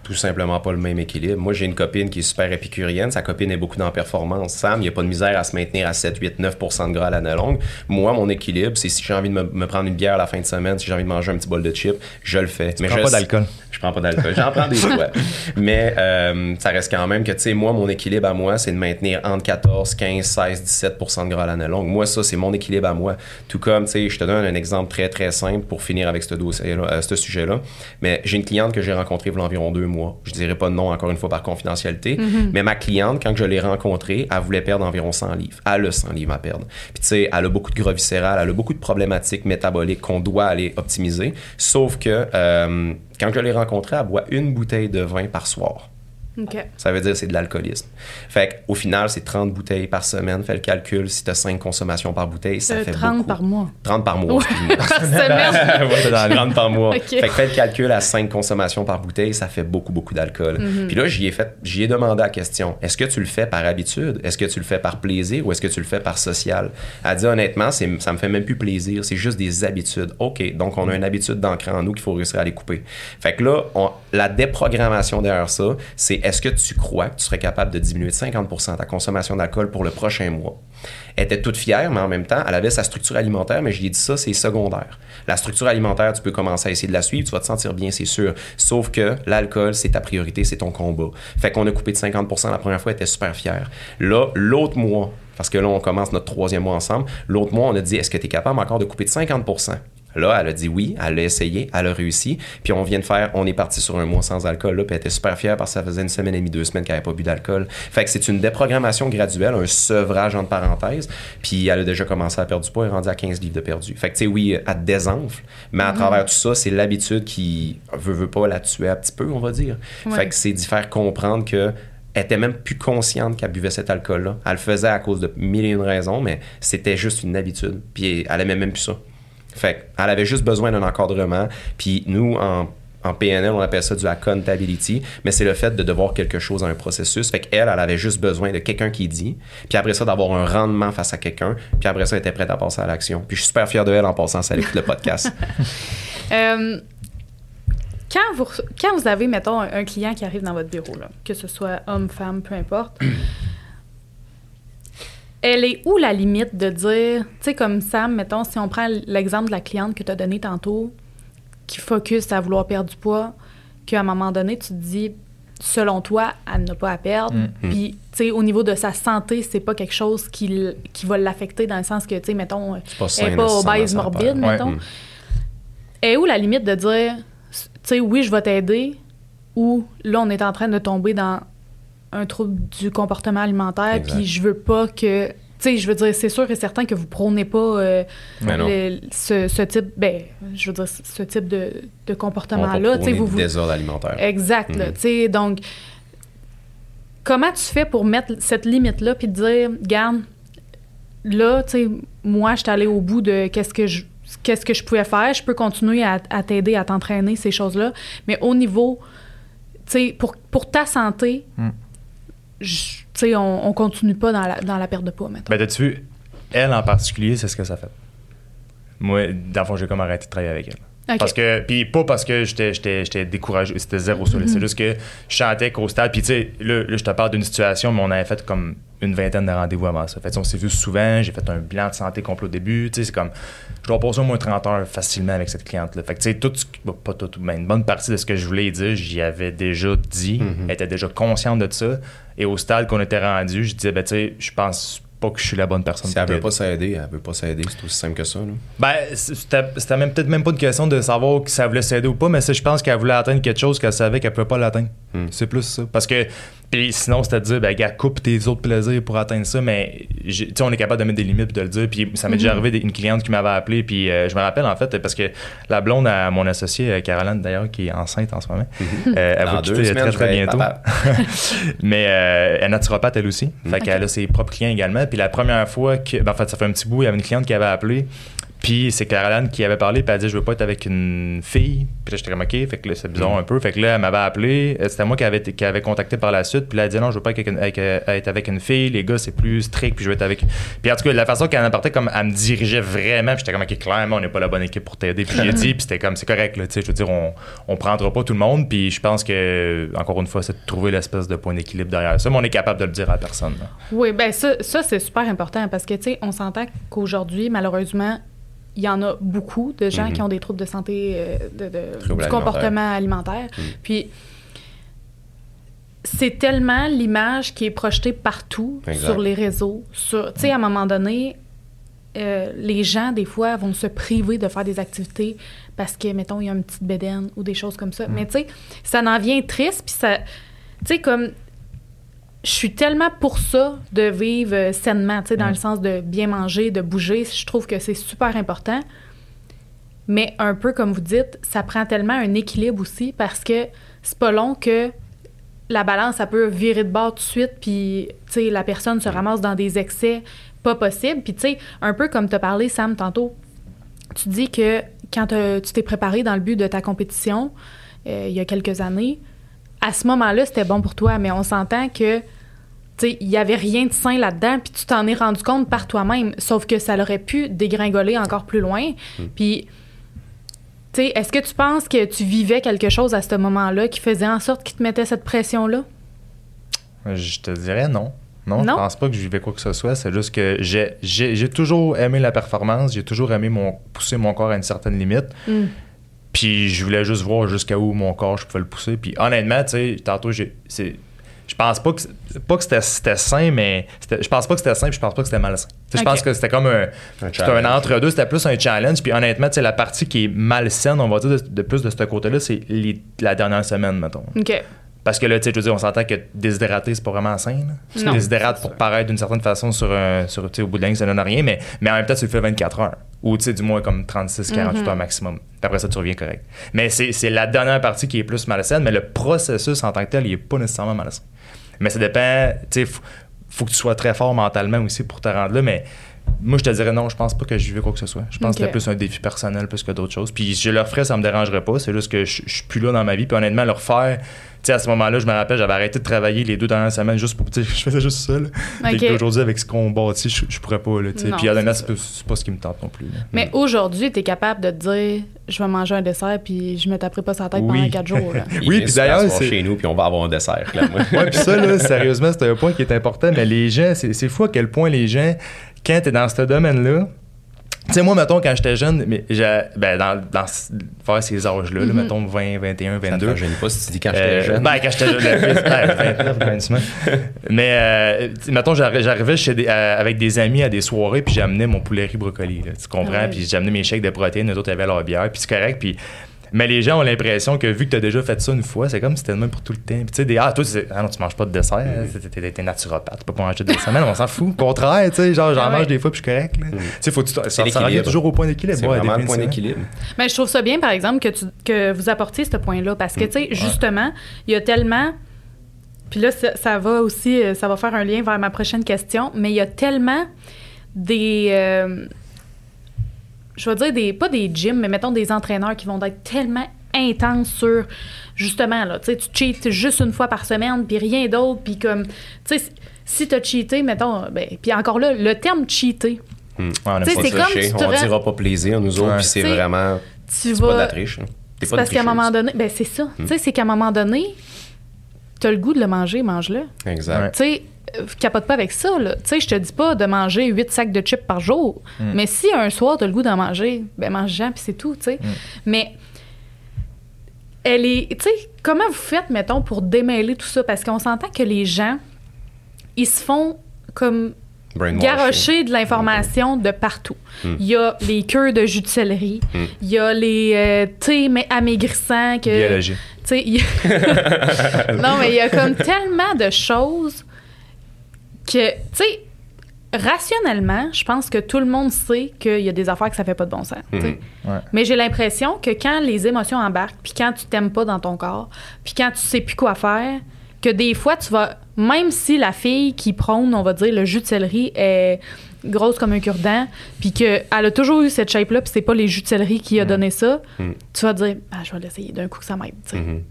tout simplement pas le même équilibre. Moi, j'ai une copine qui est super épicurienne. Sa copine est beaucoup dans la performance. Sam, il n'y a pas de misère à se maintenir à 7, 8, 9 de gras à l'année longue. Moi, mon équilibre, c'est si j'ai envie de me, me prendre une bière à la fin de semaine, si j'ai envie de manger un petit bol de chips, je le fais. Tu prends pas d'alcool. Je prends pas d'alcool. J'en prends des fois. Mais euh, ça reste quand même que, tu sais, moi, mon équilibre à moi, c'est de maintenir entre 14, 15, 16, 17 de gras à l'année longue. Moi, ça, c'est mon équilibre à moi. Tout comme, tu sais, je te donne un exemple très, très simple pour finir avec ce euh, ce sujet-là. Mais j'ai une cliente que j'ai rencontrée il y a environ deux mois. Je dirais pas de nom, encore une fois, par confidentialité. Mais ma cliente, quand je l'ai rencontrée, elle voulait perdre environ 100 livres. Elle a 100 livres à perdre. Puis, tu sais, elle a beaucoup de gras viscéral, elle a beaucoup de problématiques métaboliques qu'on doit aller optimiser. Sauf que, euh, quand je l'ai rencontrée, elle boit une bouteille de vin par soir. Ça veut dire que c'est de l'alcoolisme. Fait qu'au final, c'est 30 bouteilles par semaine. Fais le calcul, si tu as 5 consommations par bouteille, ça Euh, fait 30 beaucoup. par mois. 30 par mois, Ouais. excuse-moi. Par semaine. Ouais, c'est dans les 30 par mois. Fait que fais le calcul à 5 consommations par bouteille, ça fait beaucoup, beaucoup d'alcool. Mhm. Puis là, j'y ai, fait, j'y ai demandé la question est-ce que tu le fais par habitude? Est-ce que tu le fais par plaisir ou est-ce que tu le fais par social? Elle dit honnêtement, c'est, ça me fait même plus plaisir, c'est juste des habitudes. OK, donc on a une habitude d'ancrer en nous qu'il faut réussir à les couper. Fait que là, on- la déprogrammation derrière ça, c'est est-ce que tu crois que tu serais capable de diminuer de 50% ta consommation d'alcool pour le prochain mois? Elle était toute fière, mais en même temps, elle avait sa structure alimentaire, mais je lui ai dit ça, c'est secondaire. La structure alimentaire, tu peux commencer à essayer de la suivre, tu vas te sentir bien, c'est sûr. Sauf que l'alcool, c'est ta priorité, c'est ton combat. Fait qu'on a coupé de 50% la première fois, elle était super fière. Là, l'autre mois, parce que là, on commence notre troisième mois ensemble, l'autre mois, on a dit, est-ce que tu es capable encore de couper de 50 Là, elle a dit oui, elle l'a essayé, elle a réussi. Puis on vient de faire, on est parti sur un mois sans alcool, là, puis elle était super fière parce que ça faisait une semaine et demie, deux semaines qu'elle n'avait pas bu d'alcool. Fait que c'est une déprogrammation graduelle, un sevrage entre parenthèses. Puis elle a déjà commencé à perdre du poids, elle est rendue à 15 livres de perdu. Fait que tu sais, oui, elle te désenfle, mais à travers tout ça, c'est l'habitude qui veut, veut pas la tuer un petit peu, on va dire. Ouais. Fait que c'est d'y faire comprendre que elle était même plus consciente qu'elle buvait cet alcool-là. Elle le faisait à cause de mille et une raisons, mais c'était juste une habitude. Puis elle aimait même plus ça. Qu'elle avait juste besoin d'un encadrement. Puis nous, en, PNL, on appelle ça du accountability, mais c'est le fait de devoir quelque chose dans un processus. Fait qu'elle, elle avait juste besoin de quelqu'un qui dit, puis après ça, d'avoir un rendement face à quelqu'un, puis après ça, elle était prête à passer à l'action. Puis je suis super fier de elle en passant, ça écoute le podcast. Euh, quand, vous, quand vous avez, mettons, un, un client qui arrive dans votre bureau, là, que ce soit homme, femme, peu importe, elle est où la limite de dire, tu sais, comme Sam, mettons, si on prend l'exemple de la cliente que tu as donné tantôt, qui focus à vouloir perdre du poids, qu'à un moment donné, tu te dis, selon toi, elle n'a pas à perdre. Mm. Puis, tu sais, au niveau de sa santé, c'est pas quelque chose qui, qui va l'affecter dans le sens que, tu sais, mettons, pas elle n'est pas obèse morbide, mettons. Mm. Et où la limite de dire, tu sais, oui, je vais t'aider, ou là, on est en train de tomber dans un trouble du comportement alimentaire, puis je veux pas que. Tu sais, je veux dire, c'est sûr et certain que vous prônez pas euh, le- ce, ce type, ben, je veux dire, ce type de, de comportement-là. Tu sais, vous, vous, désordre alimentaire. Exact, là, Mhm. tu sais, donc, comment tu fais pour mettre cette limite-là, puis de dire, garde, là, tu sais, moi, je suis allée au bout de qu'est-ce que je qu'est-ce que je pouvais faire, je peux continuer à, à t'aider, à t'entraîner, ces choses-là, mais au niveau, tu sais, pour, pour ta santé, Mm. Tu sais, on, on continue pas dans la, dans la perte de poids, mettons. Ben, t'as-tu vu, elle en particulier, c'est ce que ça fait. Moi, dans le fond, j'ai comme arrêté de travailler avec elle. Parce que, puis pas parce que j'étais, découragé, c'était zéro ça. là. Mhm. C'est juste que je chantais qu'au stade, puis tu sais, là, là, je te parle d'une situation, mais on avait fait comme une vingtaine de rendez-vous avant ça. Fait on s'est vu souvent, j'ai fait un bilan de santé complet au début, tu sais, c'est comme, je dois passer au moins 30 heures facilement avec cette cliente-là. Fait que tu sais, tout, pas tout, mais une bonne partie de ce que je voulais dire, j'y avais déjà dit, elle était déjà consciente de ça. Et au stade qu'on était rendu, je disais, ben tu sais, je pense pas que je suis la bonne personne Si elle veut pas s'aider, elle veut pas s'aider. C'est aussi simple que ça. là. Ben, c'était même peut-être même pas une question de savoir si ça voulait s'aider ou pas, mais c'est je pense qu'elle voulait atteindre quelque chose qu'elle savait qu'elle pouvait pas l'atteindre. Hmm. C'est plus ça. Parce que, puis sinon, c'était de dire, ben, gars, coupe tes autres plaisirs pour atteindre ça, mais, j'ai- tu sais, on est capable de mettre des limites puis de le dire. Puis ça m'est déjà arrivé des- une cliente qui m'avait appelé, puis euh, je me rappelle, en fait, parce que la blonde à mon associé, euh, Caroline, d'ailleurs, qui est enceinte en ce moment, euh, elle Dans va quitter semaines, très, très bientôt. Mais euh, elle est naturopathe elle aussi. Fait qu'elle a ses propres clients également. Puis la première fois que. ben, en fait, ça fait un petit bout, il y avait une cliente qui avait appelé. Puis c'est Caroline qui avait parlé, puis elle a dit Je veux pas être avec une fille. Puis là, j'étais comme OK, fait que là, c'est bizarre Mm. un peu. Fait que là, elle m'avait appelé. Euh, C'était moi qui avait, qui avait contacté par la suite. Puis là, elle a dit Non, je veux pas être avec euh, être avec une fille. Les gars, c'est plus strict. Puis je veux être avec. Puis en tout cas, la façon qu'elle en partait, comme elle me dirigeait vraiment. Puis j'étais comme OK, clairement, on n'est pas la bonne équipe pour t'aider. Puis j'ai dit, puis c'était comme C'est correct, là. Tu sais, je veux dire, on, on prendra pas tout le monde. Puis je pense que, encore une fois, c'est de trouver l'espèce de point d'équilibre derrière ça. Mais on est capable de le dire à personne. là. Oui, ben ça, ça c'est super important parce que, tu sais, on s'entend qu'aujourd'hui, malheureusement, il y en a beaucoup de gens Mhm. qui ont des troubles de santé, euh, de, du comportement alimentaire. Mhm. Puis, c'est tellement l'image qui est projetée partout Exact. sur les réseaux. Sur, tu sais, à un moment donné, euh, les gens, des fois, vont se priver de faire des activités parce que, mettons, il y a une petite bédaine ou des choses comme ça. Mais, tu sais, ça en vient triste, puis ça... Tu sais, comme... Je suis tellement pour ça de vivre euh, sainement, tu sais, dans le sens de bien manger, de bouger. Je trouve que c'est super important. Mais un peu comme vous dites, ça prend tellement un équilibre aussi parce que c'est pas long que la balance, ça peut virer de bord tout de suite, puis, tu sais, la personne se ramasse dans des excès pas possibles. Puis, tu sais, un peu comme tu as parlé, Sam, tantôt, tu dis que quand tu t'es préparé dans le but de ta compétition, euh, il y a quelques années, à ce moment-là, c'était bon pour toi, mais on s'entend que, il y avait rien de sain là-dedans, puis tu t'en es rendu compte par toi-même, sauf que ça aurait pu dégringoler encore plus loin. Puis, tu sais, est-ce que tu penses que tu vivais quelque chose à ce moment-là qui faisait en sorte qu'il te mettait cette pression-là? Je te dirais non. Non, je Non? pense pas que je vivais quoi que ce soit. C'est juste que j'ai toujours aimé la performance. J'ai toujours aimé mon, pousser mon corps à une certaine limite. Mm. Puis je voulais juste voir jusqu'à où mon corps je pouvais le pousser. Puis honnêtement, tu sais, tantôt, j'ai, c'est, je pense pas que, c'est- pas que c'était, c'était sain, mais je pense pas que c'était sain, puis je pense pas que c'était malsain. Tu sais, Je pense que c'était comme un, c'était un challenge. entre-deux, c'était plus un challenge. Puis honnêtement, tu sais, la partie qui est malsaine, on va dire de, de plus de ce côté-là, c'est les- la dernière semaine, mettons. OK. Parce que là, tu sais, je veux dire, on s'entend que déshydrater, c'est pas vraiment sain. Tu Non, déshydrates pour paraître d'une certaine façon sur un. Sur, tu sais, au bout de ligne, ça donne rien, mais, mais en même temps, tu le fais 24 heures. Ou tu sais, du moins comme 36-48 Mhm. heures maximum. Puis après ça, tu reviens correct. Mais c'est c'est la dernière partie qui est plus malsaine, mais le processus en tant que tel, il est pas nécessairement malsain. Mais ça dépend, tu sais, faut, faut que tu sois très fort mentalement aussi pour te rendre là, mais. Moi, je te dirais non, je pense pas que je vivais quoi que ce soit. Je pense Ok. que c'était plus un défi personnel plus que d'autres choses. Puis je le referais, ça me dérangerait pas. C'est juste que je, je suis plus là dans ma vie. Puis honnêtement, le refaire, tu sais, à ce moment-là, je me rappelle, j'avais arrêté de travailler les deux dernières semaines juste pour. Je faisais juste ça. Là. Aujourd'hui, avec ce qu'on bâtit, je, je pourrais pas. Là. Non, Puis honnêtement, c'est c'est pas, c'est pas ce qui me tente non plus. là. Mais aujourd'hui, tu es capable de te dire je vais manger un dessert puis je me taperai pas sa tête Oui. pendant quatre jours. là. Oui, puis d'ailleurs, c'est- chez nous, puis on va avoir un dessert, clairement. Ouais, puis ça, là, sérieusement, c'est un point qui est important. Mais les gens, c'est c'est fou à quel point les gens, quand t'es dans ce domaine-là, tu sais, moi, mettons, quand j'étais jeune, mais ben, dans, dans vers ces âges-là, là, mettons 20, 21, Ça 22. te gêne pas si tu dis quand Euh, j'étais jeune. Ben, quand j'étais jeune, le plus, ouais, 29, 28. Mais, euh, tu sais, mettons, j'arri- j'arrivais chez des- à- avec des amis à des soirées, puis j'amenais mon poulet riz brocoli. là, tu comprends? Ah ouais. Puis j'amenais mes chèques de protéines, eux autres avaient leur bière, puis c'est correct. Puis, mais les gens ont l'impression que vu que tu as déjà fait ça une fois, c'est comme si c'était le même pour tout le temps. Puis tu sais, des, ah, toi, ah non, tu manges pas de dessert, t'es- t'es t'es naturopathe, tu peux pas manger de dessert. Mais on s'en fout. Au contraire, tu sais, genre, j'en mange des fois, puis je suis correct. là. Tu sais, faut que tu. Ça, ça revient l'équilibre. toujours au point d'équilibre. C'est ouais, vraiment le point d'équilibre. Mais je trouve ça bien, par exemple, que, tu, que vous apportiez ce point-là. Parce que, tu sais, justement, il y a tellement. Puis là, ça, ça va aussi, euh, ça va faire un lien vers ma prochaine question, mais il y a tellement des. euh, je vais dire des. Pas des gyms, mais mettons des entraîneurs qui vont être tellement intenses sur. Justement, là, tu sais, tu cheats juste une fois par semaine, puis rien d'autre, puis comme. Tu sais, si tu as cheaté, mettons. Ben, puis encore là, le terme cheater, Ouais, on Tu c'est comme tu on aurais- dira pas plaisir, nous autres, Ouais. puis c'est Tu vraiment. tu C'est pas de la vas. triche. hein. T'es C'est pas parce qu'à un moment donné, ben c'est ça. Tu sais, c'est qu'à un moment donné, t'as le goût de le manger, mange-le. Exact. Tu sais, capote pas avec ça, là. Tu sais, je te dis pas de manger 8 sacs de chips par jour. Mais si un soir, t'as le goût d'en manger, ben mange-en, puis c'est tout, tu sais. Mais elle est... Tu sais, comment vous faites, mettons, pour démêler tout ça? Parce qu'on s'entend que les gens, ils se font comme garocher de l'information de partout. Il y a les queues de jus de céleri, il y a les euh, thés mais amaigrissants que Biologie. tu sais, il y a- non mais il y a comme tellement de choses que tu sais rationnellement, je pense que tout le monde sait qu'il y a des affaires que ça fait pas de bon sens. Mhm. Ouais. Mais j'ai l'impression que quand les émotions embarquent, puis quand tu t'aimes pas dans ton corps, puis quand tu sais plus quoi faire, que des fois tu vas, même si la fille qui prône, on va dire, le jus de céleri est grosse comme un cure-dent, puis qu'elle a toujours eu cette shape-là, puis c'est pas les jus de céleri qui a donné ça, Mhm. tu vas dire, ah, je vais l'essayer d'un coup que ça m'aide. tu sais. Mhm.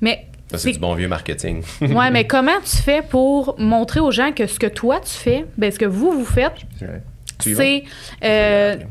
Mais Ça, c'est du bon vieux marketing. ouais, mais comment tu fais pour montrer aux gens que ce que toi tu fais, ben ce que vous vous faites, c'est euh, tu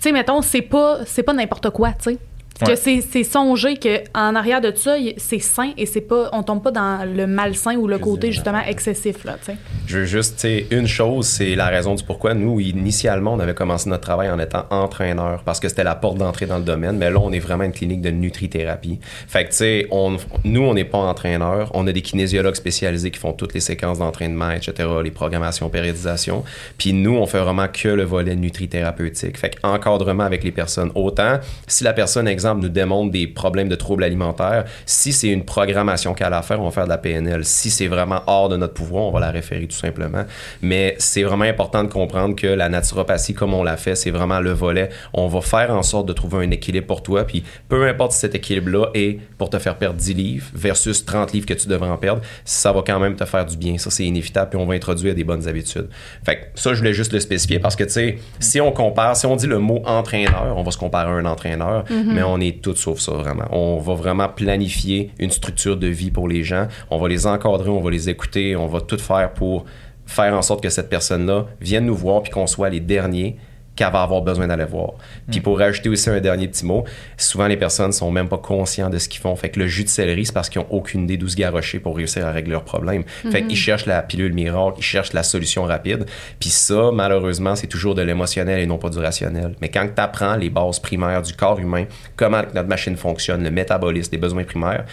sais mettons c'est pas c'est pas n'importe quoi tu sais Ouais. c'est c'est songer que en arrière de ça c'est sain et c'est pas on tombe pas dans le malsain ou le côté justement excessif là tu sais Je veux juste, tu sais, une chose, c'est la raison du pourquoi. Nous, initialement, on avait commencé notre travail en étant entraîneur parce que c'était la porte d'entrée dans le domaine, mais là, on est vraiment une clinique de nutrithérapie. Fait que, tu sais, on, nous, on n'est pas entraîneur. On a des kinésiologues spécialisés qui font toutes les séquences d'entraînement, etc., les programmations, périodisation. Puis nous, on fait vraiment que le volet nutrithérapeutique. Fait qu'encadrement avec les personnes. Autant, si la personne, exemple, nous démontre des problèmes de troubles alimentaires, si c'est une programmation qu'elle a à faire, on va faire de la PNL. Si c'est vraiment hors de notre pouvoir, on va la référer tout simplement. Mais c'est vraiment important de comprendre que la naturopathie, comme on l'a fait, c'est vraiment le volet. On va faire en sorte de trouver un équilibre pour toi. Puis peu importe si cet équilibre-là est pour te faire perdre 10 livres versus 30 livres que tu devrais en perdre, ça va quand même te faire du bien. Ça, c'est inévitable. Puis on va introduire des bonnes habitudes. Fait que ça, je voulais juste le spécifier parce que, tu sais, si on compare, si on dit le mot entraîneur, on va se comparer à un entraîneur, mais on est tout sauf ça, vraiment. On va vraiment planifier une structure de vie pour les gens. On va les encadrer, on va les écouter, on va tout faire pour faire en sorte que cette personne-là vienne nous voir puis qu'on soit les derniers qu'elle va avoir besoin d'aller voir. Puis pour rajouter aussi un dernier petit mot, souvent les personnes sont même pas conscients de ce qu'ils font. Fait que le jus de céleri, c'est parce qu'ils ont aucune idée d'où se garrocher pour réussir à régler leurs problèmes. Fait qu'ils cherchent la pilule miracle, ils cherchent la solution rapide. Puis ça, malheureusement, c'est toujours de l'émotionnel et non pas du rationnel. Mais quand tu apprends les bases primaires du corps humain, comment notre machine fonctionne, le métabolisme, les besoins primaires,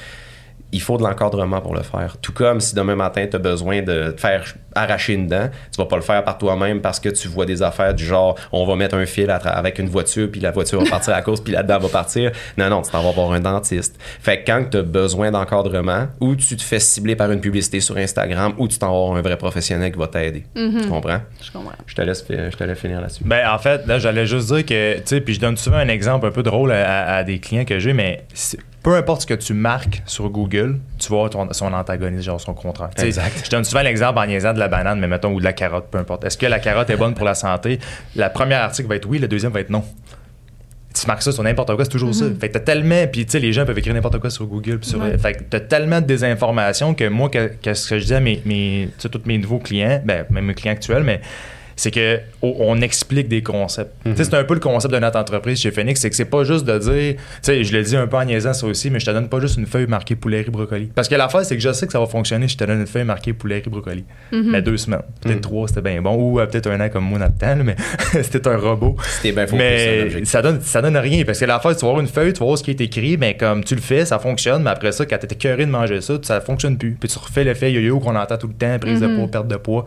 il faut de l'encadrement pour le faire. Tout comme si demain matin, tu as besoin de te faire arracher une dent, tu vas pas le faire par toi-même parce que tu vois des affaires du genre on va mettre un fil avec une voiture, puis la voiture va partir à la course, puis la dent va partir. Non, non, tu t'en vas voir un dentiste. Fait que quand tu as besoin d'encadrement, ou tu te fais cibler par une publicité sur Instagram, ou tu t'en vas voir un vrai professionnel qui va t'aider. Tu comprends? je comprends Je te laisse, je te laisse finir là-dessus. Ben, en fait, là, j'allais juste dire que, tu sais, puis je donne souvent un exemple un peu drôle à, à- à des clients que j'ai, mais peu importe ce que tu marques sur Google, tu vas voir ton- son antagoniste, genre son contraire. Exact. Je donne souvent l'exemple en niaisant de la banane, mais mettons, ou de la carotte, peu importe. Est-ce que la carotte est bonne pour la santé? La première article va être oui, le deuxième va être non. Tu marques ça sur n'importe quoi, c'est toujours ça. Fait que t'as tellement, puis tu sais, les gens peuvent écrire n'importe quoi sur Google, sur, Ouais. fait que t'as tellement de désinformation que moi, que, que ce que je dis à mes, mes, tu sais, tous mes nouveaux clients, ben, même mes clients actuels, mais c'est que o- on explique des concepts. Sais, C'est un peu le concept de notre entreprise chez Phoenix, c'est que c'est pas juste de dire, tu sais, je le dis un peu en niaisant ça aussi, mais je te donne pas juste une feuille marquée poulet brocoli. Parce que l'affaire, c'est que je sais que ça va fonctionner, je te donne une feuille marquée poulet brocoli. Mais deux semaines, peut-être Mhm. trois, c'était bien bon, ou euh, peut-être un an comme moi dans le temps, là, mais c'était un robot. C'était bien Mais ça donne, ça donne rien parce que l'affaire, tu vas avoir une feuille, tu vas voir ce qui est écrit, mais comme tu le fais, ça fonctionne, mais après ça, quand t'es écœuré de manger ça, ça fonctionne plus. Puis tu refais l'effet yo-yo qu'on entend tout le temps, prise de poids, perte de poids.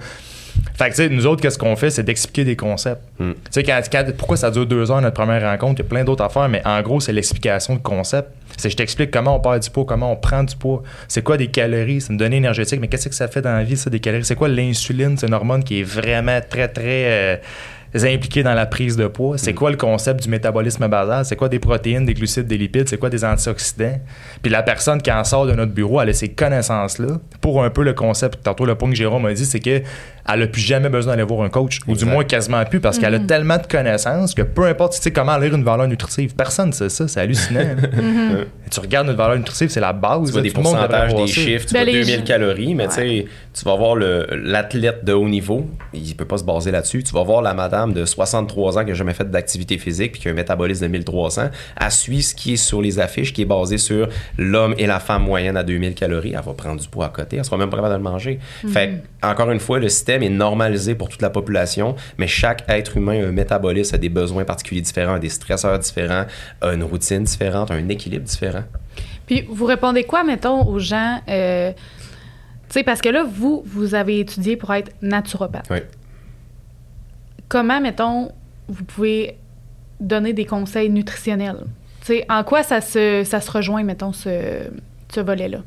Fait que, tu sais, nous autres, qu'est-ce qu'on fait, c'est d'expliquer des concepts. Mm. Tu sais, quand- quand- pourquoi ça dure deux heures notre première rencontre, il y a plein d'autres affaires, mais en gros, c'est l'explication de concept. C'est je t'explique comment on perd du poids, comment on prend du poids, c'est quoi des calories, c'est une donnée énergétique, mais qu'est-ce que ça fait dans la vie, ça, des calories? C'est quoi l'insuline? C'est une hormone qui est vraiment très, très euh, impliquée dans la prise de poids. C'est quoi le concept du métabolisme basal? C'est quoi des protéines, des glucides, des lipides? C'est quoi des antioxydants? Puis la personne qui en sort de notre bureau, elle a ces connaissances-là pour un peu le concept. Tantôt, le point que Jérôme a dit, c'est que elle a plus jamais besoin d'aller voir un coach, ou du moins quasiment plus, parce qu'elle a tellement de connaissances que peu importe, tu sais comment lire une valeur nutritive, personne ne sait ça, c'est hallucinant. là. tu regardes une valeur nutritive, c'est la base. tu vois là, des pourcentages, des chiffres, tu Ben, vois les 2000 gens- calories, mais tu sais, tu vas voir le- l'athlète de haut niveau, il peut pas se baser là-dessus. Tu vas voir la madame de 63 ans qui a jamais fait d'activité physique puis qui a un métabolisme de 1300. Elle suit ce qui est sur les affiches, qui est basé sur l'homme et la femme moyenne à 2000 calories. Elle va prendre du poids à côté, elle sera même pas capable de le manger. Fait que, encore une fois, le système est normalisé pour toute la population, mais chaque être humain a un métabolisme, a des besoins particuliers différents, a des stresseurs différents, a une routine différente, a un équilibre différent. Puis vous répondez quoi, mettons, aux gens euh, Tu sais, parce que là, vous, vous avez étudié pour être naturopathe. Oui. Comment, mettons, vous pouvez donner des conseils nutritionnels? en quoi ça se, ça se rejoint, mettons, ce, ce volet-là?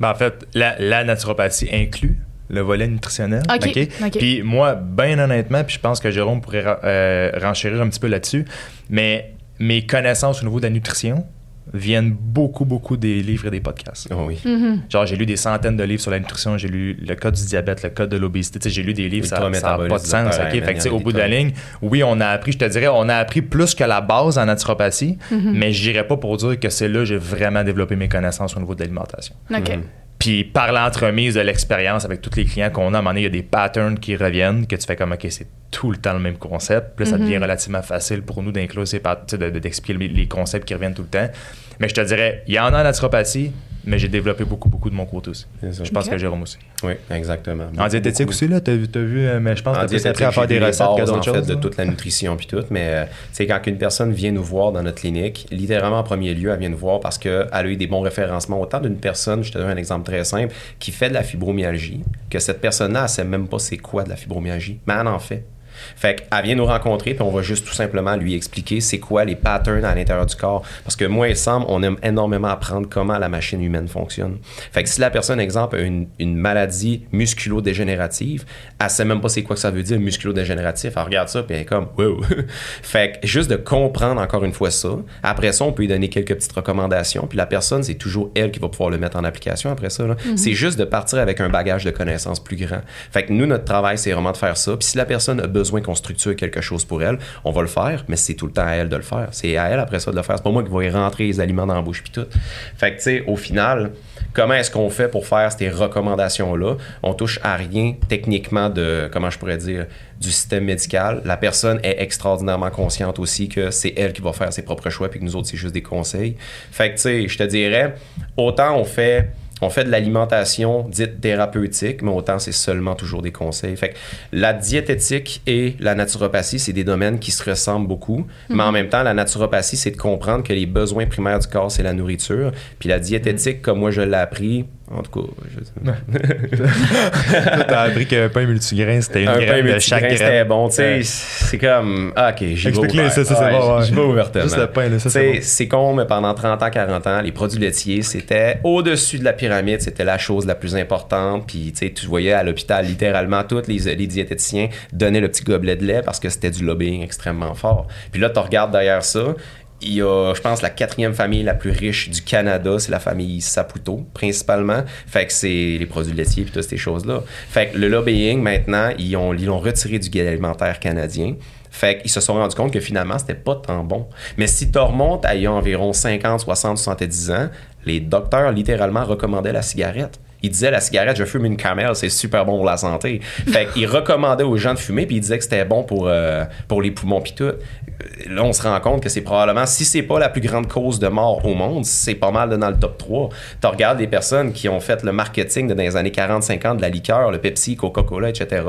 Ben, en fait, la, la, naturopathie inclut le volet nutritionnel. OK. Puis moi, bien honnêtement, puis je pense que Jérôme pourrait euh, renchérir un petit peu là-dessus, mais mes connaissances au niveau de la nutrition, viennent beaucoup, beaucoup des livres et des podcasts. Oh oui. Mm-hmm. Genre, j'ai lu des centaines de livres sur la nutrition, j'ai lu le code du diabète, le code de l'obésité, j'ai lu des livres, ça n'a pas de sens. Fait au bout de la ligne, oui, on a appris, je te dirais, on a appris plus que la base en naturopathie, mm-hmm. mais je n'irais pas pour dire que c'est là que j'ai vraiment développé mes connaissances au niveau de l'alimentation. OK. Mm-hmm. Puis par l'entremise de l'expérience avec tous les clients qu'on a, à un moment donné, il y a des patterns qui reviennent, que tu fais comme, OK, c'est tout le temps le même concept. Puis là, ça devient relativement facile pour nous d'inclure ces d'expliquer les concepts qui reviennent tout le temps. Mais je te dirais, il y en a en naturopathie, mais j'ai développé beaucoup, beaucoup de mon côté aussi. Je pense que Jérôme aussi. Oui, exactement. en diététique aussi, là, tu as, vu, euh, mais je pense que tu as à faire des recettes que d'autres choses. En fait, de toute la nutrition puis tout, mais c'est euh, quand une personne vient nous voir dans notre clinique, littéralement en premier lieu, elle vient nous voir parce qu'elle a eu des bons référencements. Autant d'une personne, je te donne un exemple très simple, qui fait de la fibromyalgie, que cette personne-là, elle sait même pas c'est quoi de la fibromyalgie, mais elle en fait. Fait qu'elle vient nous rencontrer, puis on va juste tout simplement lui expliquer c'est quoi les patterns à l'intérieur du corps. Parce que moi et Sam, on aime énormément apprendre comment la machine humaine fonctionne. Fait que si la personne, exemple, a une, une maladie musculo-dégénérative, elle sait même pas c'est quoi que ça veut dire musculo-dégénératif. Elle regarde ça, puis elle est comme wow. fait que juste de comprendre encore une fois ça. Après ça, on peut lui donner quelques petites recommandations, puis la personne, c'est toujours elle qui va pouvoir le mettre en application après ça. Mm-hmm. C'est juste de partir avec un bagage de connaissances plus grand. Fait que nous, notre travail, c'est vraiment de faire ça. Puis si la personne a besoin qu'on structure quelque chose pour elle, on va le faire, mais c'est tout le temps à elle de le faire. C'est à elle après ça de le faire. C'est pas moi qui vais rentrer les aliments dans la bouche puis tout. Fait que tu sais, au final, comment est-ce qu'on fait pour faire ces recommandations-là? On touche à rien techniquement de, comment je pourrais dire, du système médical. La personne est extraordinairement consciente aussi que c'est elle qui va faire ses propres choix puis que nous autres, c'est juste des conseils. Fait que tu sais, je te dirais, autant on fait on fait de l'alimentation dite thérapeutique, mais autant c'est seulement toujours des conseils. Fait que la diététique et la naturopathie, c'est des domaines qui se ressemblent beaucoup, mais en Mhm. même temps, la naturopathie, c'est de comprendre que les besoins primaires du corps, c'est la nourriture. Puis la diététique, comme moi je l'ai appris, en tout cas, je... T'as appris qu'un pain multigrain, c'était une un graine pain de chaque graine. c'était bon. Tu sais, c'est comme, ah, OK, j'y vais ça, ça, c'est bon, ouais. J'y vais ouvertement. Juste le pain, là, ça, c'est bon. c'est con, mais pendant 30 ans, 40 ans, les produits laitiers, c'était au-dessus de la pyramide, c'était la chose la plus importante. Puis, tu sais, tu voyais à l'hôpital, littéralement, tous les, les diététiciens donnaient le petit gobelet de lait parce que c'était du lobbying extrêmement fort. Puis là, tu regardes derrière ça, il y a, je pense, la quatrième famille la plus riche du Canada, c'est la famille Saputo, principalement. Fait que c'est les produits laitiers et toutes ces choses-là. Fait que le lobbying, maintenant, ils ont, ils l'ont retiré du guide alimentaire canadien. Fait qu'ils se sont rendus compte que finalement, c'était pas tant bon. Mais si tu remontes à il y a environ 50, 60, 70 ans, les docteurs littéralement recommandaient la cigarette. Ils disaient la cigarette, je fume une camel, c'est super bon pour la santé. Fait qu'ils recommandaient aux gens de fumer, puis ils disaient que c'était bon pour, euh, pour les poumons, puis tout. Là, on se rend compte que c'est probablement, si c'est pas la plus grande cause de mort au monde, c'est pas mal dans le top 3. Tu regardes les personnes qui ont fait le marketing dans les années 40-50 de la liqueur, le Pepsi, Coca-Cola, etc.,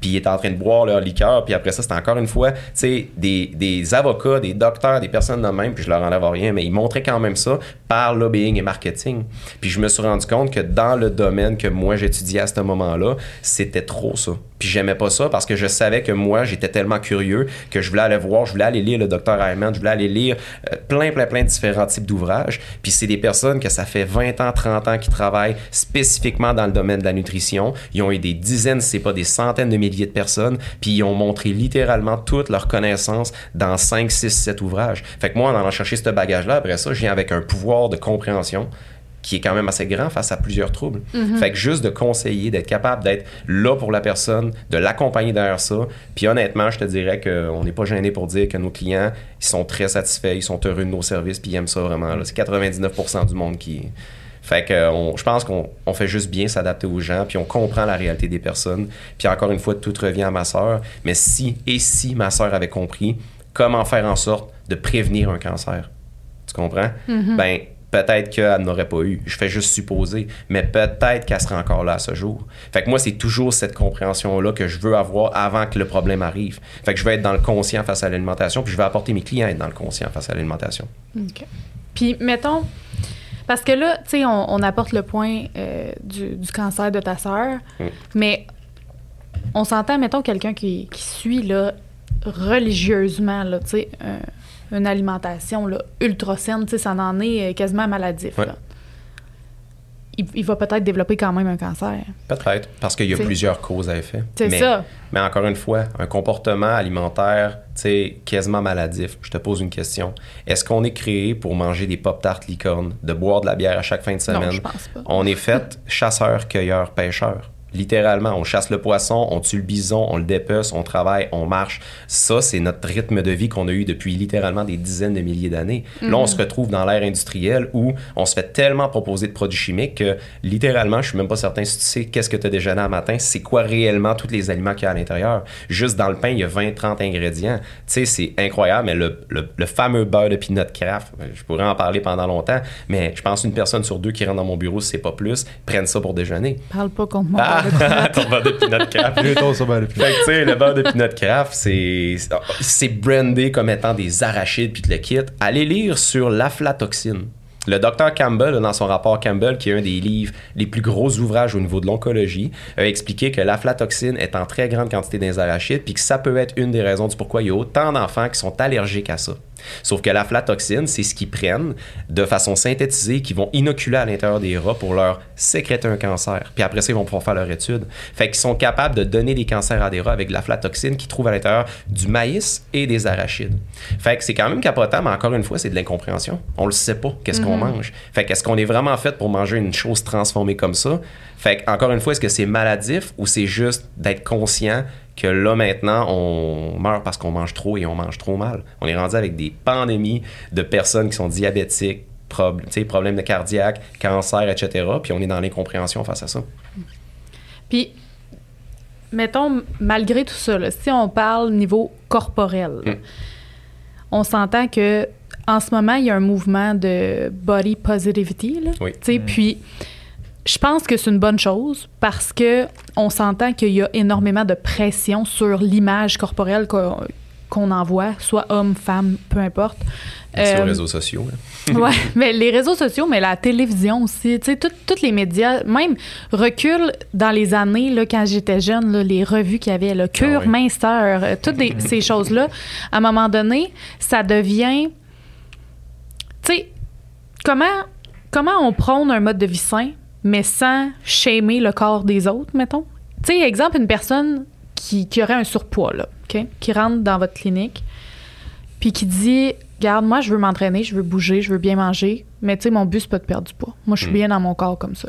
puis ils étaient en train de boire leur liqueur, puis après ça, c'était encore une fois, tu sais, des, des avocats, des docteurs, des personnes de même, puis je leur enlève rien, mais ils montraient quand même ça par lobbying et marketing. Puis je me suis rendu compte que dans le domaine que moi j'étudiais à ce moment-là, c'était trop ça. Puis j'aimais pas ça parce que je savais que moi, j'étais tellement curieux que je voulais aller voir, je voulais aller lire le docteur Ayman, je voulais aller lire euh, plein, plein, plein de différents types d'ouvrages. Puis c'est des personnes que ça fait 20 ans, 30 ans qui travaillent spécifiquement dans le domaine de la nutrition. Ils ont eu des dizaines, c'est pas des centaines de milliers de personnes, puis ils ont montré littéralement toutes leurs connaissances dans 5, 6, 7 ouvrages. Fait que moi, en allant chercher ce bagage-là, après ça, je viens avec un pouvoir de compréhension qui est quand même assez grand face à plusieurs troubles. Fait que juste de conseiller, d'être capable d'être là pour la personne, de l'accompagner derrière ça. Puis honnêtement, je te dirais qu'on n'est pas gêné pour dire que nos clients, ils sont très satisfaits, ils sont heureux de nos services, puis ils aiment ça vraiment. C'est 99% du monde qui... Fait que on- je pense qu'on on fait juste bien s'adapter aux gens, puis on comprend la réalité des personnes. Puis encore une fois, tout revient à ma sœur. Mais si et si ma sœur avait compris comment faire en sorte de prévenir un cancer, tu comprends? Ben, peut-être qu'elle n'aurait pas eu. Je fais juste supposer. Mais peut-être qu'elle serait encore là à ce jour. Fait que moi, c'est toujours cette compréhension-là que je veux avoir avant que le problème arrive. Fait que je veux être dans le conscient face à l'alimentation, puis je vais apporter mes clients à être dans le conscient face à l'alimentation. OK. Puis, mettons, parce que là, tu sais, on, on apporte le point euh, du, du cancer de ta sœur, Mm. mais on s'entend, mettons, quelqu'un qui, qui suit là, religieusement là, tu sais, une alimentation là, ultra saine, tu sais, ça en est euh, quasiment maladif. Ouais. là. Il, il va peut-être développer quand même un cancer. Peut-être, parce qu'il y a plusieurs causes à effet. C'est Mais- ça. Mais encore une fois, un comportement alimentaire, tu sais, quasiment maladif. Je te pose une question. Est-ce qu'on est créé pour manger des pop-tarts licornes, de boire de la bière à chaque fin de Non, semaine? je pense pas. On est fait chasseur, cueilleur, pêcheur. Littéralement, on chasse le poisson, on tue le bison, on le dépece, on travaille, on marche. Ça, c'est notre rythme de vie qu'on a eu depuis littéralement des dizaines de milliers d'années. Là, on se retrouve dans l'ère industrielle où on se fait tellement proposer de produits chimiques que littéralement, je suis même pas certain si tu sais qu'est-ce que tu as déjeuné un matin, c'est quoi réellement tous les aliments qu'il y a à l'intérieur. Juste dans le pain, il y a 20-30 ingrédients. Tu sais, c'est incroyable, mais le, le- le fameux beurre de peanut craft, je pourrais en parler pendant longtemps, mais je pense une personne sur deux qui rentre dans mon bureau, si c'est pas plus, prennent ça pour déjeuner. Parle pas contre moi. Ah, ton beurre de peanut craft. De. Fait que, tu sais, le beurre de peanut craft, c'est, c'est brandé comme étant des arachides puis tout le kit. Allez lire sur l'aflatoxine. Le docteur Campbell, dans son rapport Campbell, qui est un des livres les plus gros ouvrages au niveau de l'oncologie, a expliqué que l'aflatoxine est en très grande quantité dans les arachides, puis que ça peut être une des raisons du pourquoi il y a autant d'enfants qui sont allergiques à ça. Sauf que l'aflatoxine, c'est ce qu'ils prennent de façon synthétisée, qu'ils vont inoculer à l'intérieur des rats pour leur sécréter un cancer. Puis après ça, ils vont pouvoir faire leur étude. Fait qu'ils sont capables de donner des cancers à des rats avec de l'aflatoxine qu'ils trouvent à l'intérieur du maïs et des arachides. Fait que c'est quand même capotant, mais encore une fois, c'est de l'incompréhension. On le sait pas, qu'est-ce qu'on mange. Fait qu'est-ce qu'on est vraiment fait pour manger une chose transformée comme ça? Fait que, encore une fois, est-ce que c'est maladif ou c'est juste d'être conscient que là maintenant on meurt parce qu'on mange trop et on mange trop mal. On est rendu avec des pandémies de personnes qui sont diabétiques, prob- problèmes de cardiaque, cancer, etc. Puis on est dans l'incompréhension face à ça. Puis, mettons, malgré tout ça, là, si on parle niveau corporel, là, Mm. on s'entend que en ce moment, il y a un mouvement de body positivity. Là, Oui. Sais, Puis, je pense que c'est une bonne chose parce que on s'entend qu'il y a énormément de pression sur l'image corporelle qu'on qu'on envoie, soit homme, femme, peu importe. Aux Euh, réseaux sociaux. là. ouais, mais les réseaux sociaux, mais la télévision aussi, tu sais, tous les médias, même recul dans les années, là, quand j'étais jeune, là, les revues qu'il y avait, le cure, Ah oui. minceur, euh, toutes des- ces choses-là, à un moment donné, ça devient, tu sais, comment, comment on prône un mode de vie sain, mais sans shamer le corps des autres, mettons? Tu sais, exemple, une personne qui, qui aurait un surpoids, là, OK? Qui rentre dans votre clinique, puis qui dit Garde, moi, je veux m'entraîner, je veux bouger, je veux bien manger, mais tu sais, mon but, c'est pas de perdre du poids. Moi, je suis Hmm. bien dans mon corps comme ça.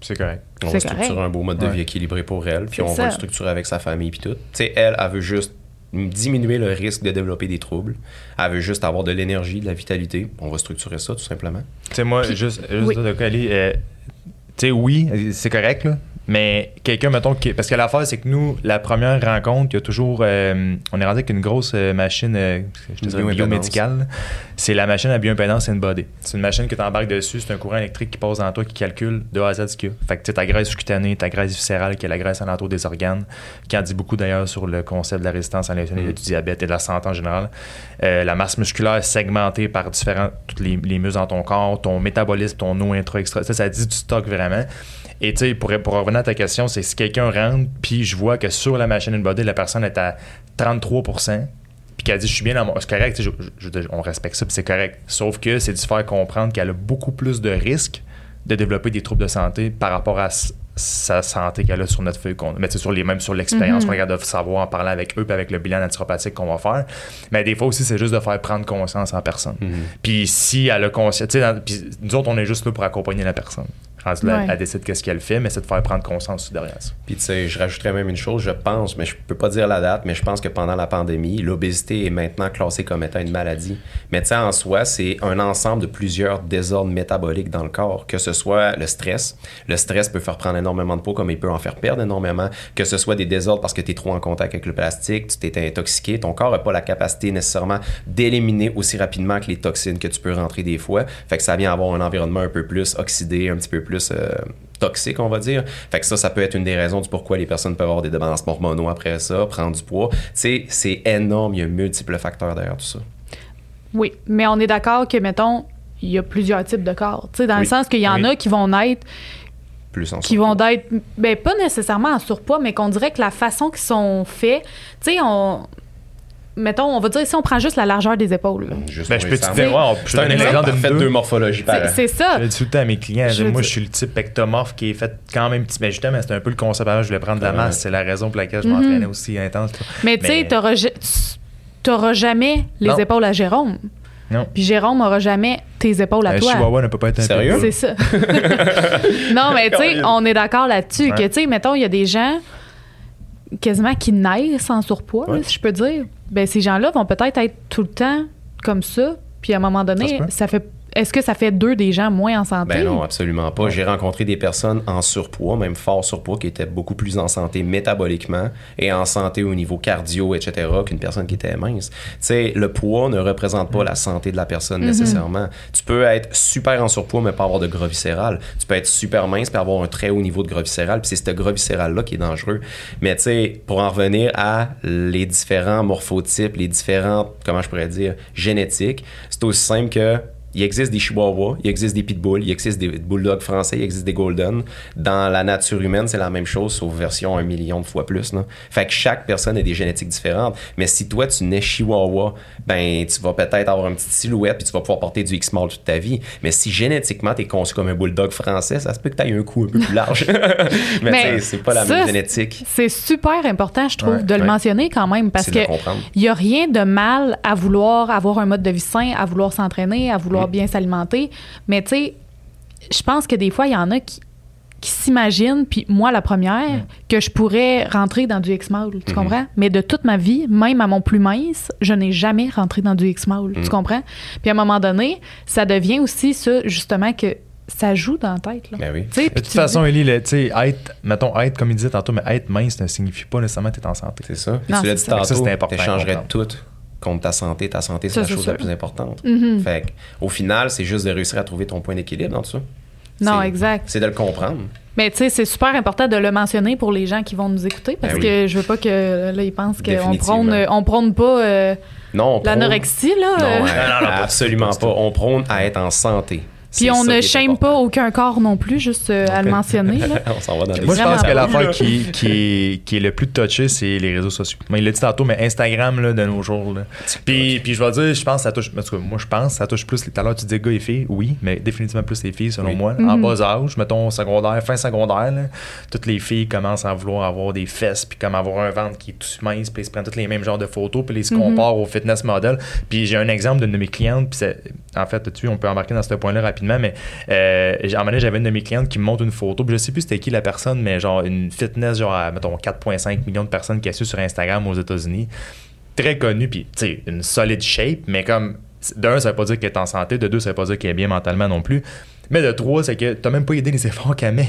C'est correct. On va structurer correct. un beau mode de Ouais. vie équilibré pour elle, puis on va le structurer avec sa famille puis tout. Tu sais, elle, elle veut juste diminuer le risque de développer des troubles. Elle veut juste avoir de l'énergie, de la vitalité. On va structurer ça tout simplement. Tu sais, moi, Puis- juste, juste oui. de coller, euh, tu sais, oui, c'est correct, là. Mais quelqu'un, mettons, qui, parce que l'affaire, c'est que nous, la première rencontre, il y a toujours. euh, on est rendu avec une grosse euh, machine euh, je te dirais biomédicale. C'est la machine à bioimpédance in-body. C'est une machine que tu embarques dessus, c'est un courant électrique qui passe dans toi qui calcule de A à Z ce qu'il y a. Fait que tu sais, ta graisse cutanée, ta graisse viscérale, qui est la graisse alentour des organes, qui en dit beaucoup d'ailleurs sur le concept de la résistance à l'insuline Mhm. du diabète et de la santé en général. Euh, la masse musculaire segmentée par différents, toutes les, les muscles dans ton corps, ton métabolisme, ton eau intra, extra. Ça, ça dit du stock vraiment. Et tu sais, pour, pour revenir à ta question, c'est si quelqu'un rentre, puis je vois que sur la machine in-body, la personne est à 33 puis qu'elle dit je suis bien dans mon. C'est correct, tu sais, je- je- je- on respecte ça, puis c'est correct. Sauf que c'est de se faire comprendre qu'elle a beaucoup plus de risques de développer des troubles de santé par rapport à sa santé qu'elle a sur notre feuille qu'on mais c'est sur les même sur l'expérience Mhm. qu'on regarde de savoir en parlant avec eux puis avec le bilan naturopathique qu'on va faire mais des fois aussi c'est juste de faire prendre conscience en personne puis si elle a conscience tu sais dans- puis nous autres on est juste là pour accompagner la personne Ouais. elle décide qu'est-ce qu'elle fait mais c'est de faire prendre conscience aussi derrière ça Puis tu sais, je rajouterais même une chose, je pense, mais je peux pas dire la date, mais je pense que pendant la pandémie, l'obésité est maintenant classée comme étant une maladie. Mais tu sais, en soi, c'est un ensemble de plusieurs désordres métaboliques dans le corps, que ce soit le stress. Le stress peut faire prendre énormément de poids, comme il peut en faire perdre énormément. Que ce soit des désordres parce que tu es trop en contact avec le plastique, tu t'es intoxiqué, ton corps n'a pas la capacité nécessairement d'éliminer aussi rapidement que les toxines que tu peux rentrer des fois. Fait que ça vient avoir un environnement un peu plus oxydé, un petit peu plus euh, toxique, on va dire. Fait que ça, ça peut être une des raisons du pourquoi les personnes peuvent avoir des débalancements hormonaux après ça, prendre du poids. Tu sais, c'est énorme, il y a multiples facteurs derrière tout ça. Oui, mais on est d'accord que, mettons, il y a plusieurs types de corps. Tu sais, dans le sens qu'il y en Oui. a qui vont naître plus en qui vont être, ben, pas nécessairement en surpoids, mais qu'on dirait que la façon qu'ils sont faits, tu sais, on. Mettons, on va dire si on prend juste la largeur des épaules. là. Juste Ben, je peux te dire, ouais, on- je un exemple de deux. deux morphologies C'est ça. Je le dis tout le temps à mes clients. Je moi, je suis le type ectomorphe qui est fait quand même petit. Mais justement, c'est un peu le concept. avant, Je voulais prendre de la masse. C'est la raison pour laquelle je Mhm. m'entraînais aussi intense. Mais tu sais, t'auras ja- t'auras jamais les Non. épaules à Jérôme. Non. Puis Jérôme aura jamais tes épaules à Un toi. chihuahua ne peut pas être un Sérieux? C'est ça. non, mais tu sais, on est d'accord là-dessus. Ouais. Que, tu sais, mettons, il y a des gens quasiment qui naissent en surpoids, là, si je peux dire. Ben, ces gens-là vont peut-être être tout le temps comme ça. Puis à un moment Ça donné, peut. ça, fait. Est-ce que ça fait deux des gens moins en santé? Ben non, absolument pas. J'ai rencontré des personnes en surpoids, même fort surpoids, qui étaient beaucoup plus en santé métaboliquement et en santé au niveau cardio, etc., qu'une personne qui était mince. Tu sais, le poids ne représente pas la santé de la personne nécessairement. Tu peux être super en surpoids, mais pas avoir de gras viscéral. Tu peux être super mince, puis avoir un très haut niveau de gras viscéral, puis c'est ce gras viscéral-là qui est dangereux. Mais tu sais, pour en revenir à les différents morphotypes, les différentes, comment je pourrais dire, génétiques, c'est aussi simple que il existe des chihuahuas, il existe des pitbulls, il existe des bulldogs français, il existe des golden. Dans la nature humaine, c'est la même chose, sauf version un million de fois plus. Là. Fait que chaque personne a des génétiques différentes. Mais si toi, tu nais chihuahua, ben, tu vas peut-être avoir une petite silhouette puis tu vas pouvoir porter du X-Mall toute ta vie. Mais si génétiquement, tu es conçu comme un bulldog français, ça se peut que tu aies un cou un peu plus large. Mais, Mais c'est pas la ça, même génétique. C'est super important, je trouve, Ouais, de le mentionner quand même, parce que il n'y a rien de mal à vouloir avoir un mode de vie sain, à vouloir s'entraîner, à vouloir Mm. bien s'alimenter. Mais tu sais, je pense que des fois, il y en a qui, qui s'imaginent, puis moi la première, que je pourrais rentrer dans du X-Mall, tu Mhm. comprends? Mais de toute ma vie, même à mon plus mince, je n'ai jamais rentré dans du X-Mall, tu comprends? Puis à un moment donné, ça devient aussi ça, justement, que ça joue dans la tête. Là. Ben oui. Tu De toute tu façon, Ellie, le- tu sais, être, mettons, être, comme il disait tantôt, mais être mince ne signifie pas nécessairement que tu es en santé. C'est ça. Puis Non, tu l'as c'est dit ça. tantôt, Ça, c'est important t'échangerais comprendre. tout contre ta santé. Ta santé, c'est la chose la plus importante. Mhm. Fait que, au final, c'est juste de réussir à trouver ton point d'équilibre dans tout ça. Non, C'est- exact. C'est de le comprendre. Mais tu sais, c'est super important de le mentionner pour les gens qui vont nous écouter parce Ben que je veux pas que là ils pensent qu'on prône, on prône pas euh, Non, on prône- l'anorexie là. Non, euh. non, non, absolument pas. On prône à être en santé. Puis on ne shame pas aucun corps non plus, juste euh, à le mentionner. là. on s'en va dans Moi, je pense que l'affaire qui, qui, est, qui est le plus touché, c'est les réseaux sociaux. Mais il l'a dit tantôt, mais Instagram là, de nos jours. Là. Puis, puis je vais dire, je pense que ça touche. en tout cas, moi, je pense que ça touche plus. Tout à l'heure, tu dis gars et filles. Oui, mais définitivement plus les filles, selon Oui. moi. En bas âge, mettons secondaire, fin secondaire, là, toutes les filles commencent à vouloir avoir des fesses, puis comme avoir un ventre qui est tout mince, puis ils se prennent tous les mêmes genres de photos, puis ils se comparent au fitness model. Puis j'ai un exemple d'une de mes clientes, puis c'est- en fait, tu on peut embarquer dans ce point-là rapidement, mais euh, un moment donné, j'avais une de mes clientes qui me montre une photo, puis je sais plus c'était qui la personne, mais genre une fitness, genre, à, mettons, 4,5 millions de personnes qui a su sur Instagram aux États-Unis. Très connue, puis tu sais, une solide shape, mais comme, d'un, ça veut pas dire qu'elle est en santé, de deux, ça veut pas dire qu'elle est bien mentalement non plus. Mais de trois, c'est que t'as même pas aidé les efforts qu'elle met.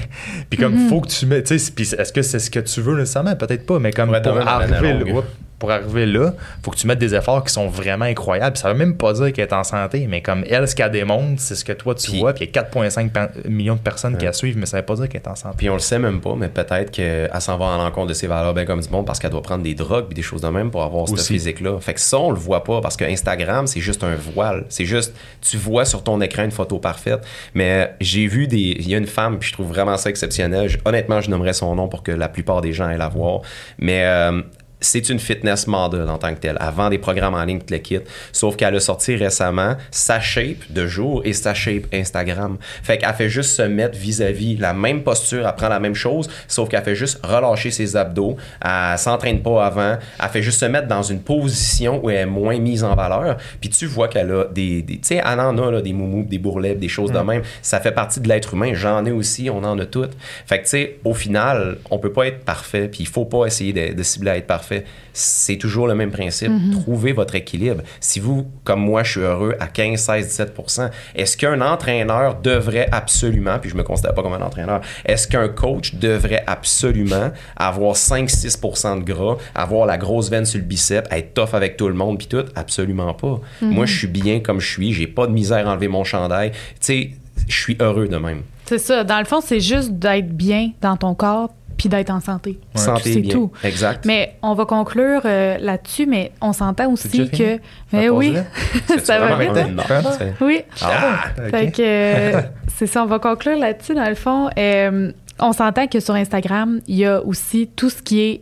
Puis comme, faut que tu mets, tu sais, puis est-ce que c'est ce que tu veux nécessairement? Peut-être pas, mais comme Ouais, pour la arriver, pour arriver là, faut que tu mettes des efforts qui sont vraiment incroyables. Ça veut même pas dire qu'elle est en santé, mais comme elle, ce qu'elle démontre, c'est ce que toi tu Puis- vois, puis il y a 4,5 pa- millions de personnes qui la suivent, mais ça veut pas dire qu'elle est en santé. Puis on le sait même pas, mais peut-être qu'elle s'en va à l'encontre de ses valeurs bien comme du monde parce qu'elle doit prendre des drogues puis des choses de même pour avoir ce physique-là. Fait que ça, on le voit pas parce que Instagram, c'est juste un voile. C'est juste, tu vois sur ton écran une photo parfaite. Mais j'ai vu des. Il y a une femme, puis je trouve vraiment ça exceptionnel. Je- honnêtement, je nommerais son nom pour que la plupart des gens aient la voir. Mais. euh, c'est une fitness model en tant que telle. Avant des programmes en ligne, tout le kit. Sauf qu'elle a sorti récemment sa shape de jour et sa shape Instagram. Fait qu'elle fait juste se mettre vis-à-vis la même posture, elle prend la même chose, sauf qu'elle fait juste relâcher ses abdos. Elle s'entraîne pas avant. Elle fait juste se mettre dans une position où elle est moins mise en valeur. Puis tu vois qu'elle a des. des- tu sais, elle en a là, des moumous, des bourrelets, des choses de même. Ça fait partie de l'être humain. J'en ai aussi, on en a toutes. Fait que tu sais, au final, on peut pas être parfait, puis il faut pas essayer de, de cibler à être parfait. C'est toujours le même principe. Trouvez votre équilibre. Si vous, comme moi, je suis heureux à 15, 16, 17% est-ce qu'un entraîneur devrait absolument, puis je me considère pas comme un entraîneur, est-ce qu'un coach devrait absolument avoir 5-6% de gras, avoir la grosse veine sur le bicep, être tough avec tout le monde, puis tout? Absolument pas. Moi, je suis bien comme je suis. J'ai pas de misère à enlever mon chandail. Tu sais, je suis heureux de même. C'est ça. Dans le fond, c'est juste d'être bien dans ton corps puis d'être en santé. Santé C'est tout. Exact. Mais on va conclure euh, là-dessus, mais on s'entend aussi que. Mais oui, ça va vite. Hein? Oui. Ah, Ok. que euh, c'est ça, on va conclure là-dessus dans le fond. Euh, on s'entend que sur Instagram, il y a aussi tout ce qui est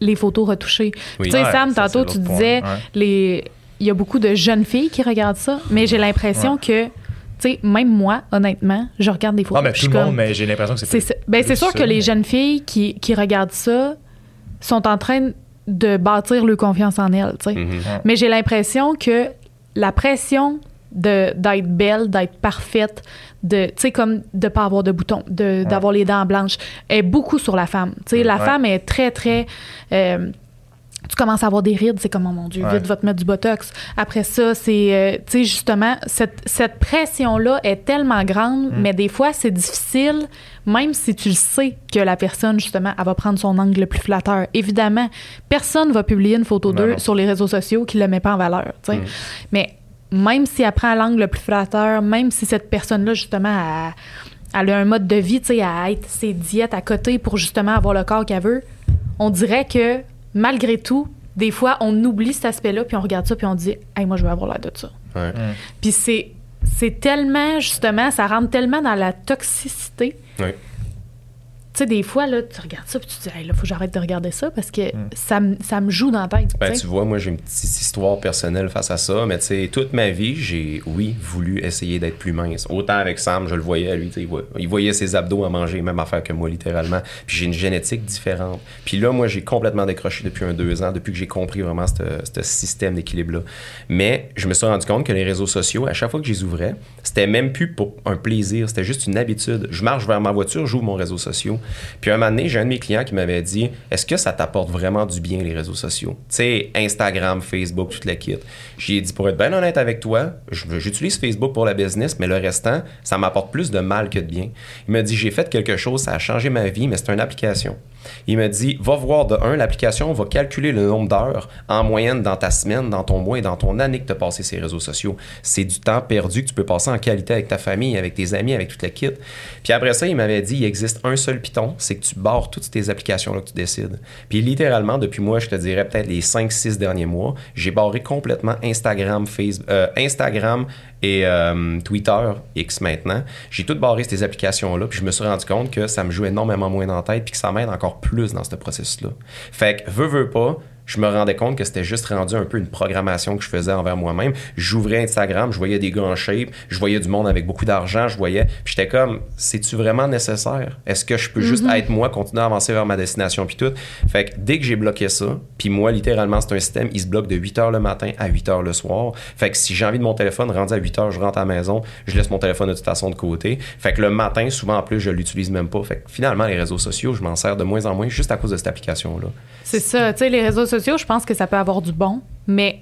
les photos retouchées. Oui. Tu sais, Ouais, Sam, ça, tantôt, tu disais, ouais. il y a beaucoup de jeunes filles qui regardent ça, mais j'ai l'impression que, sais, même moi, honnêtement, je regarde des photos. Ah, mais puis tout je le suis monde, comme- mais j'ai l'impression que c'est c'est. Ben, sûr ça, que les mais- jeunes filles qui, qui regardent ça sont en train de bâtir leur confiance en elles, tu sais. Mhm. Mais j'ai l'impression que la pression de d'être belle, d'être parfaite, de tu sais comme de pas avoir de boutons, de d'avoir les dents blanches est beaucoup sur la femme. Tu sais la Ouais. femme est très très euh, tu commences à avoir des rides, c'est comme oh mon dieu, Ouais. vite va te mettre du botox. Après ça, c'est euh, tu sais justement cette, cette pression là est tellement grande, Mm. mais des fois c'est difficile même si tu le sais que la personne justement elle va prendre son angle le plus flatteur. Évidemment, personne va publier une photo d'eux sur les réseaux sociaux qui le met pas en valeur, tu sais. Mm. Mais même si elle prend l'angle le plus flatteur, même si cette personne-là, justement, elle, elle a un mode de vie, tu sais, à être ses diètes à côté pour justement avoir le corps qu'elle veut, on dirait que malgré tout, des fois, on oublie cet aspect-là, puis on regarde ça, puis on dit, hey, moi, je veux avoir l'air de ça. Ouais. Puis c'est, c'est tellement, justement, ça rentre tellement dans la toxicité. Ouais. Tu sais, des fois, là, tu regardes ça, puis tu te dis, hey, là, faut que j'arrête de regarder ça parce que ça, me- ça me joue dans la tête. Ben, tu vois, moi, j'ai une petite histoire personnelle face à ça, mais tu sais, toute ma vie, j'ai, oui, voulu essayer d'être plus mince. Autant avec Sam, je le voyais, lui, il, voyait, il voyait ses abdos à manger, même affaire que moi, littéralement. Puis j'ai une génétique différente. Puis là, moi, j'ai complètement décroché depuis un deux ans, depuis que j'ai compris vraiment ce ce système d'équilibre-là. Mais je me suis rendu compte que les réseaux sociaux, à chaque fois que je les ouvrais, c'était même plus pour un plaisir, c'était juste une habitude. Je marche vers ma voiture, j'ouvre mon réseau social. Puis un moment j'ai un de mes clients qui m'avait dit Est-ce que ça t'apporte vraiment du bien, les réseaux sociaux? Tu sais, Instagram, Facebook, toute la kit. J'ai dit Pour être bien honnête avec toi, j'utilise Facebook pour la business, mais le restant, ça m'apporte plus de mal que de bien. Il m'a dit J'ai fait quelque chose, ça a changé ma vie, mais c'est une application. Il m'a dit Va voir de un, l'application va calculer le nombre d'heures en moyenne dans ta semaine, dans ton mois et dans ton année que tu as passé ces réseaux sociaux. C'est du temps perdu que tu peux passer en qualité avec ta famille, avec tes amis, avec toute la kit. Puis après ça, il m'avait dit il existe un seul piton, c'est que tu barres toutes tes applications là que tu décides. Puis littéralement, depuis moi, je te dirais peut-être les 5-6 derniers mois, j'ai barré complètement Instagram, Facebook, euh, Instagram et euh, Twitter, X maintenant. J'ai tout barré ces applications-là, puis je me suis rendu compte que ça me joue énormément moins dans la tête, puis que ça m'aide encore plus dans ce processus-là. Fait que, veux, veux pas, je me rendais compte que c'était juste rendu un peu une programmation que je faisais envers moi-même. J'ouvrais Instagram, je voyais des gars en shape, je voyais du monde avec beaucoup d'argent, je voyais. Puis j'étais comme, c'est-tu vraiment nécessaire? Est-ce que je peux juste être moi, continuer à avancer vers ma destination, puis tout? Fait que dès que j'ai bloqué ça, puis moi, littéralement, c'est un système, il se bloque de 8 h le matin à 8 h le soir. Fait que si j'ai envie de mon téléphone, rendu à 8 h, je rentre à la maison, je laisse mon téléphone de toute façon de côté. Fait que le matin, souvent en plus, je l'utilise même pas. Fait que finalement, les réseaux sociaux, je m'en sers de moins en moins juste à cause de cette application-là. C'est ça. Tu sais, les réseaux sociaux, je pense que ça peut avoir du bon, mais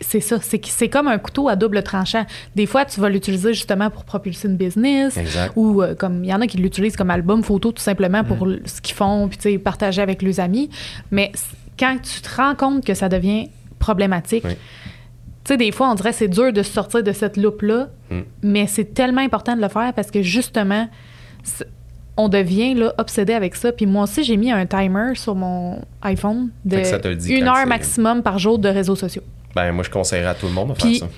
c'est ça. C'est comme un couteau à double tranchant. Des fois, tu vas l'utiliser justement pour propulser une business. Exact. Ou euh, comme il y en a qui l'utilisent comme album photo tout simplement pour le- ce qu'ils font, puis partager avec leurs amis. Mais quand tu te rends compte que ça devient problématique, Oui. tu sais, des fois, on dirait que c'est dur de sortir de cette loupe-là, Mm. mais c'est tellement important de le faire parce que justement, on devient là, obsédé avec ça. Puis moi aussi, j'ai mis un timer sur mon iPhone de une heure maximum par jour de réseaux sociaux. Ben, moi, je conseillerais à tout le monde de Puis- faire ça.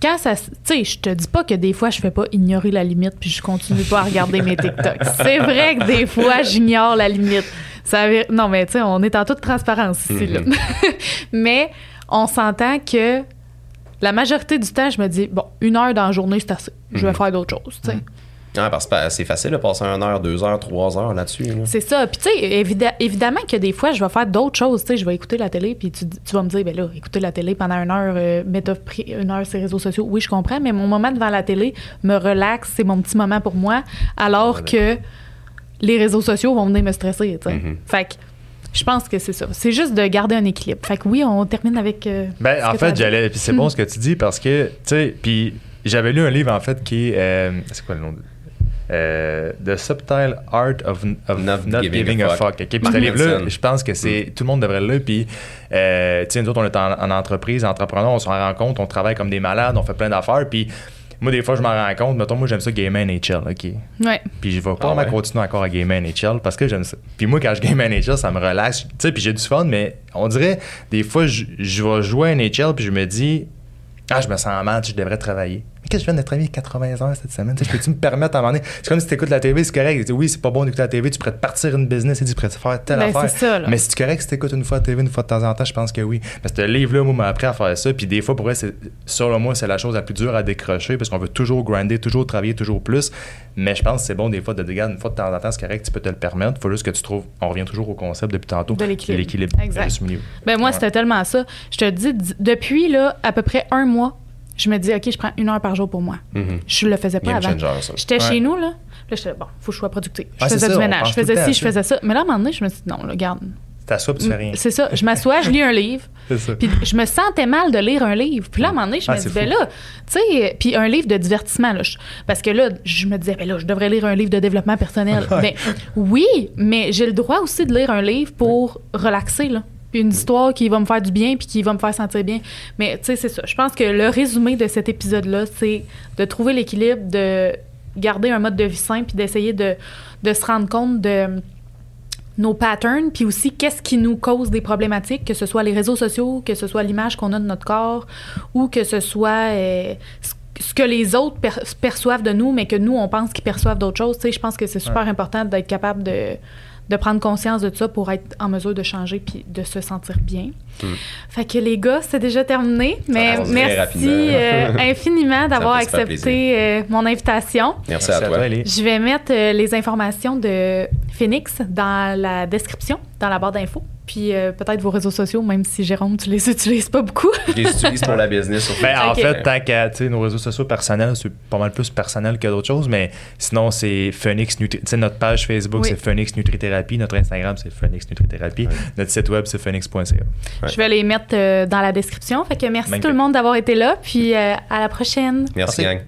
Quand ça, tu sais, je te dis pas que des fois je fais pas ignorer la limite puis je continue pas à regarder mes TikToks. C'est vrai que des fois j'ignore la limite. Ça non mais tu sais, on est en toute transparence ici là. Mhm. mais on s'entend que la majorité du temps, je me dis bon, une heure dans la journée c'est assez. Je vais Mhm. faire d'autres choses, tu sais. Ah, parce que c'est facile de passer une heure, deux heures, trois heures là-dessus. là. C'est ça. Puis, tu sais, évida- évidemment que des fois, je vais faire d'autres choses. Tu sais, je vais écouter la télé, puis tu, tu vas me dire, ben là, écouter la télé pendant une heure, euh, mais t'as pris une heure sur les réseaux sociaux. Oui, je comprends, mais mon moment devant la télé me relaxe, c'est mon petit moment pour moi, alors que les réseaux sociaux vont venir me stresser, tu sais. Mhm. Fait que je pense que c'est ça. C'est juste de garder un équilibre. Fait que oui, on termine avec. euh, Ben, ce en fait, j'allais. Puis c'est bon ce que tu dis parce que, tu sais, puis j'avais lu un livre en fait qui est. euh, c'est quoi le nom de. Euh, The Subtle Art of, of Not Not, Giving Giving, a a Fuck. Fuck. Ok, Puis ce livre-là, je pense que c'est. Tout le monde devrait le. Puis, euh, tu sais, nous autres, on est en, en entreprise, entrepreneur, on s'en rend compte, on travaille comme des malades, on fait plein d'affaires. Puis, moi, des fois, je m'en rends compte. Mettons, moi, j'aime ça gamer NHL. OK? Ouais. Puis je vais pas Ah vraiment ouais? continuer encore à gamer NHL parce que j'aime ça. Puis moi, quand je game NHL, ça me relaxe. Tu sais, puis j'ai du fun, mais on dirait, des fois, je, je vais jouer à NHL puis je me dis, ah, je me sens mal, je devrais travailler. Qu'est-ce que je viens de travailler 80 heures cette semaine? Peux-tu me permettre à un moment donné? C'est comme si tu écoutes la TV, c'est correct. Oui, c'est pas bon d'écouter la TV, tu pourrais te partir une business et tu pourrais te faire telle Ben, affaire? c'est ça. Mais si tu correct si tu écoutes une fois la TV, une fois de temps en temps, je pense que oui. Parce que ce livre-là, moi, m'a appris à faire ça. Puis des fois, pour vrai, c'est- selon moi, c'est la chose la plus dure à décrocher parce qu'on veut toujours grinder, toujours travailler, toujours plus. Mais je pense que c'est bon des fois de regarder une fois de temps en temps, c'est correct, tu peux te le permettre. faut juste que tu trouves, on revient toujours au concept depuis tantôt, De l'équilibre. l'équilibre. Exact. Ben moi, Ouais. c'était tellement ça. Je te dis, depuis là, à peu près un mois, je me dis, OK, je prends une heure par jour pour moi. Mhm. Je le faisais pas Game avant. J'étais Ouais. chez nous, là. Là, j'étais, bon, faut que je sois productive. Je Ah, faisais ça, du ménage, je faisais ci, je faisais ça. Mais là, à un moment donné, je me suis dit, non, là, regarde. T'assois puis tu fais rien. C'est ça. Je m'assois, je lis un livre. C'est ça. Puis je me sentais mal de lire un livre. Puis là, à un moment donné, je Ah, me disais, là, tu sais, puis un livre de divertissement, là, je- parce que là, je me disais, ben là, je devrais lire un livre de développement personnel. Ben, oui, mais j'ai le droit aussi de lire un livre pour relaxer, là. Puis une histoire qui va me faire du bien puis qui va me faire sentir bien. Mais tu sais, c'est ça. Je pense que le résumé de cet épisode-là, c'est de trouver l'équilibre, de garder un mode de vie sain puis d'essayer de, de se rendre compte de nos patterns, puis aussi qu'est-ce qui nous cause des problématiques, que ce soit les réseaux sociaux, que ce soit l'image qu'on a de notre corps, ou que ce soit euh, ce- que les autres per- perçoivent de nous, mais que nous, on pense qu'ils perçoivent d'autres choses. Tu sais, je pense que c'est super important d'être capable de, de prendre conscience de ça pour être en mesure de changer puis de se sentir bien. Mm. Fait que les gars, c'est déjà terminé, mais merci euh, infiniment d'avoir accepté euh, mon invitation. Merci, à toi. Ellie. Je vais mettre euh, les informations de Phoenix dans la description, dans la barre d'infos. Puis euh, peut-être vos réseaux sociaux, même si Jérôme, tu les utilises pas beaucoup. Je les utilise pour la business. Ben, en fait, tant qu'à nos réseaux sociaux personnels, c'est pas mal plus personnel que d'autres choses, mais sinon, c'est Phoenix Nutri. Tu sais, notre page Facebook, Oui. c'est Phoenix Nutrithérapie. Notre Instagram, c'est Phoenix Nutrithérapie. Ouais. Notre site web, c'est phoenix.ca. Ouais. Je vais les mettre euh, dans la description. Fait que merci Magnifique. tout le monde d'avoir été là. Puis euh, à la prochaine. Merci, Merci. gang.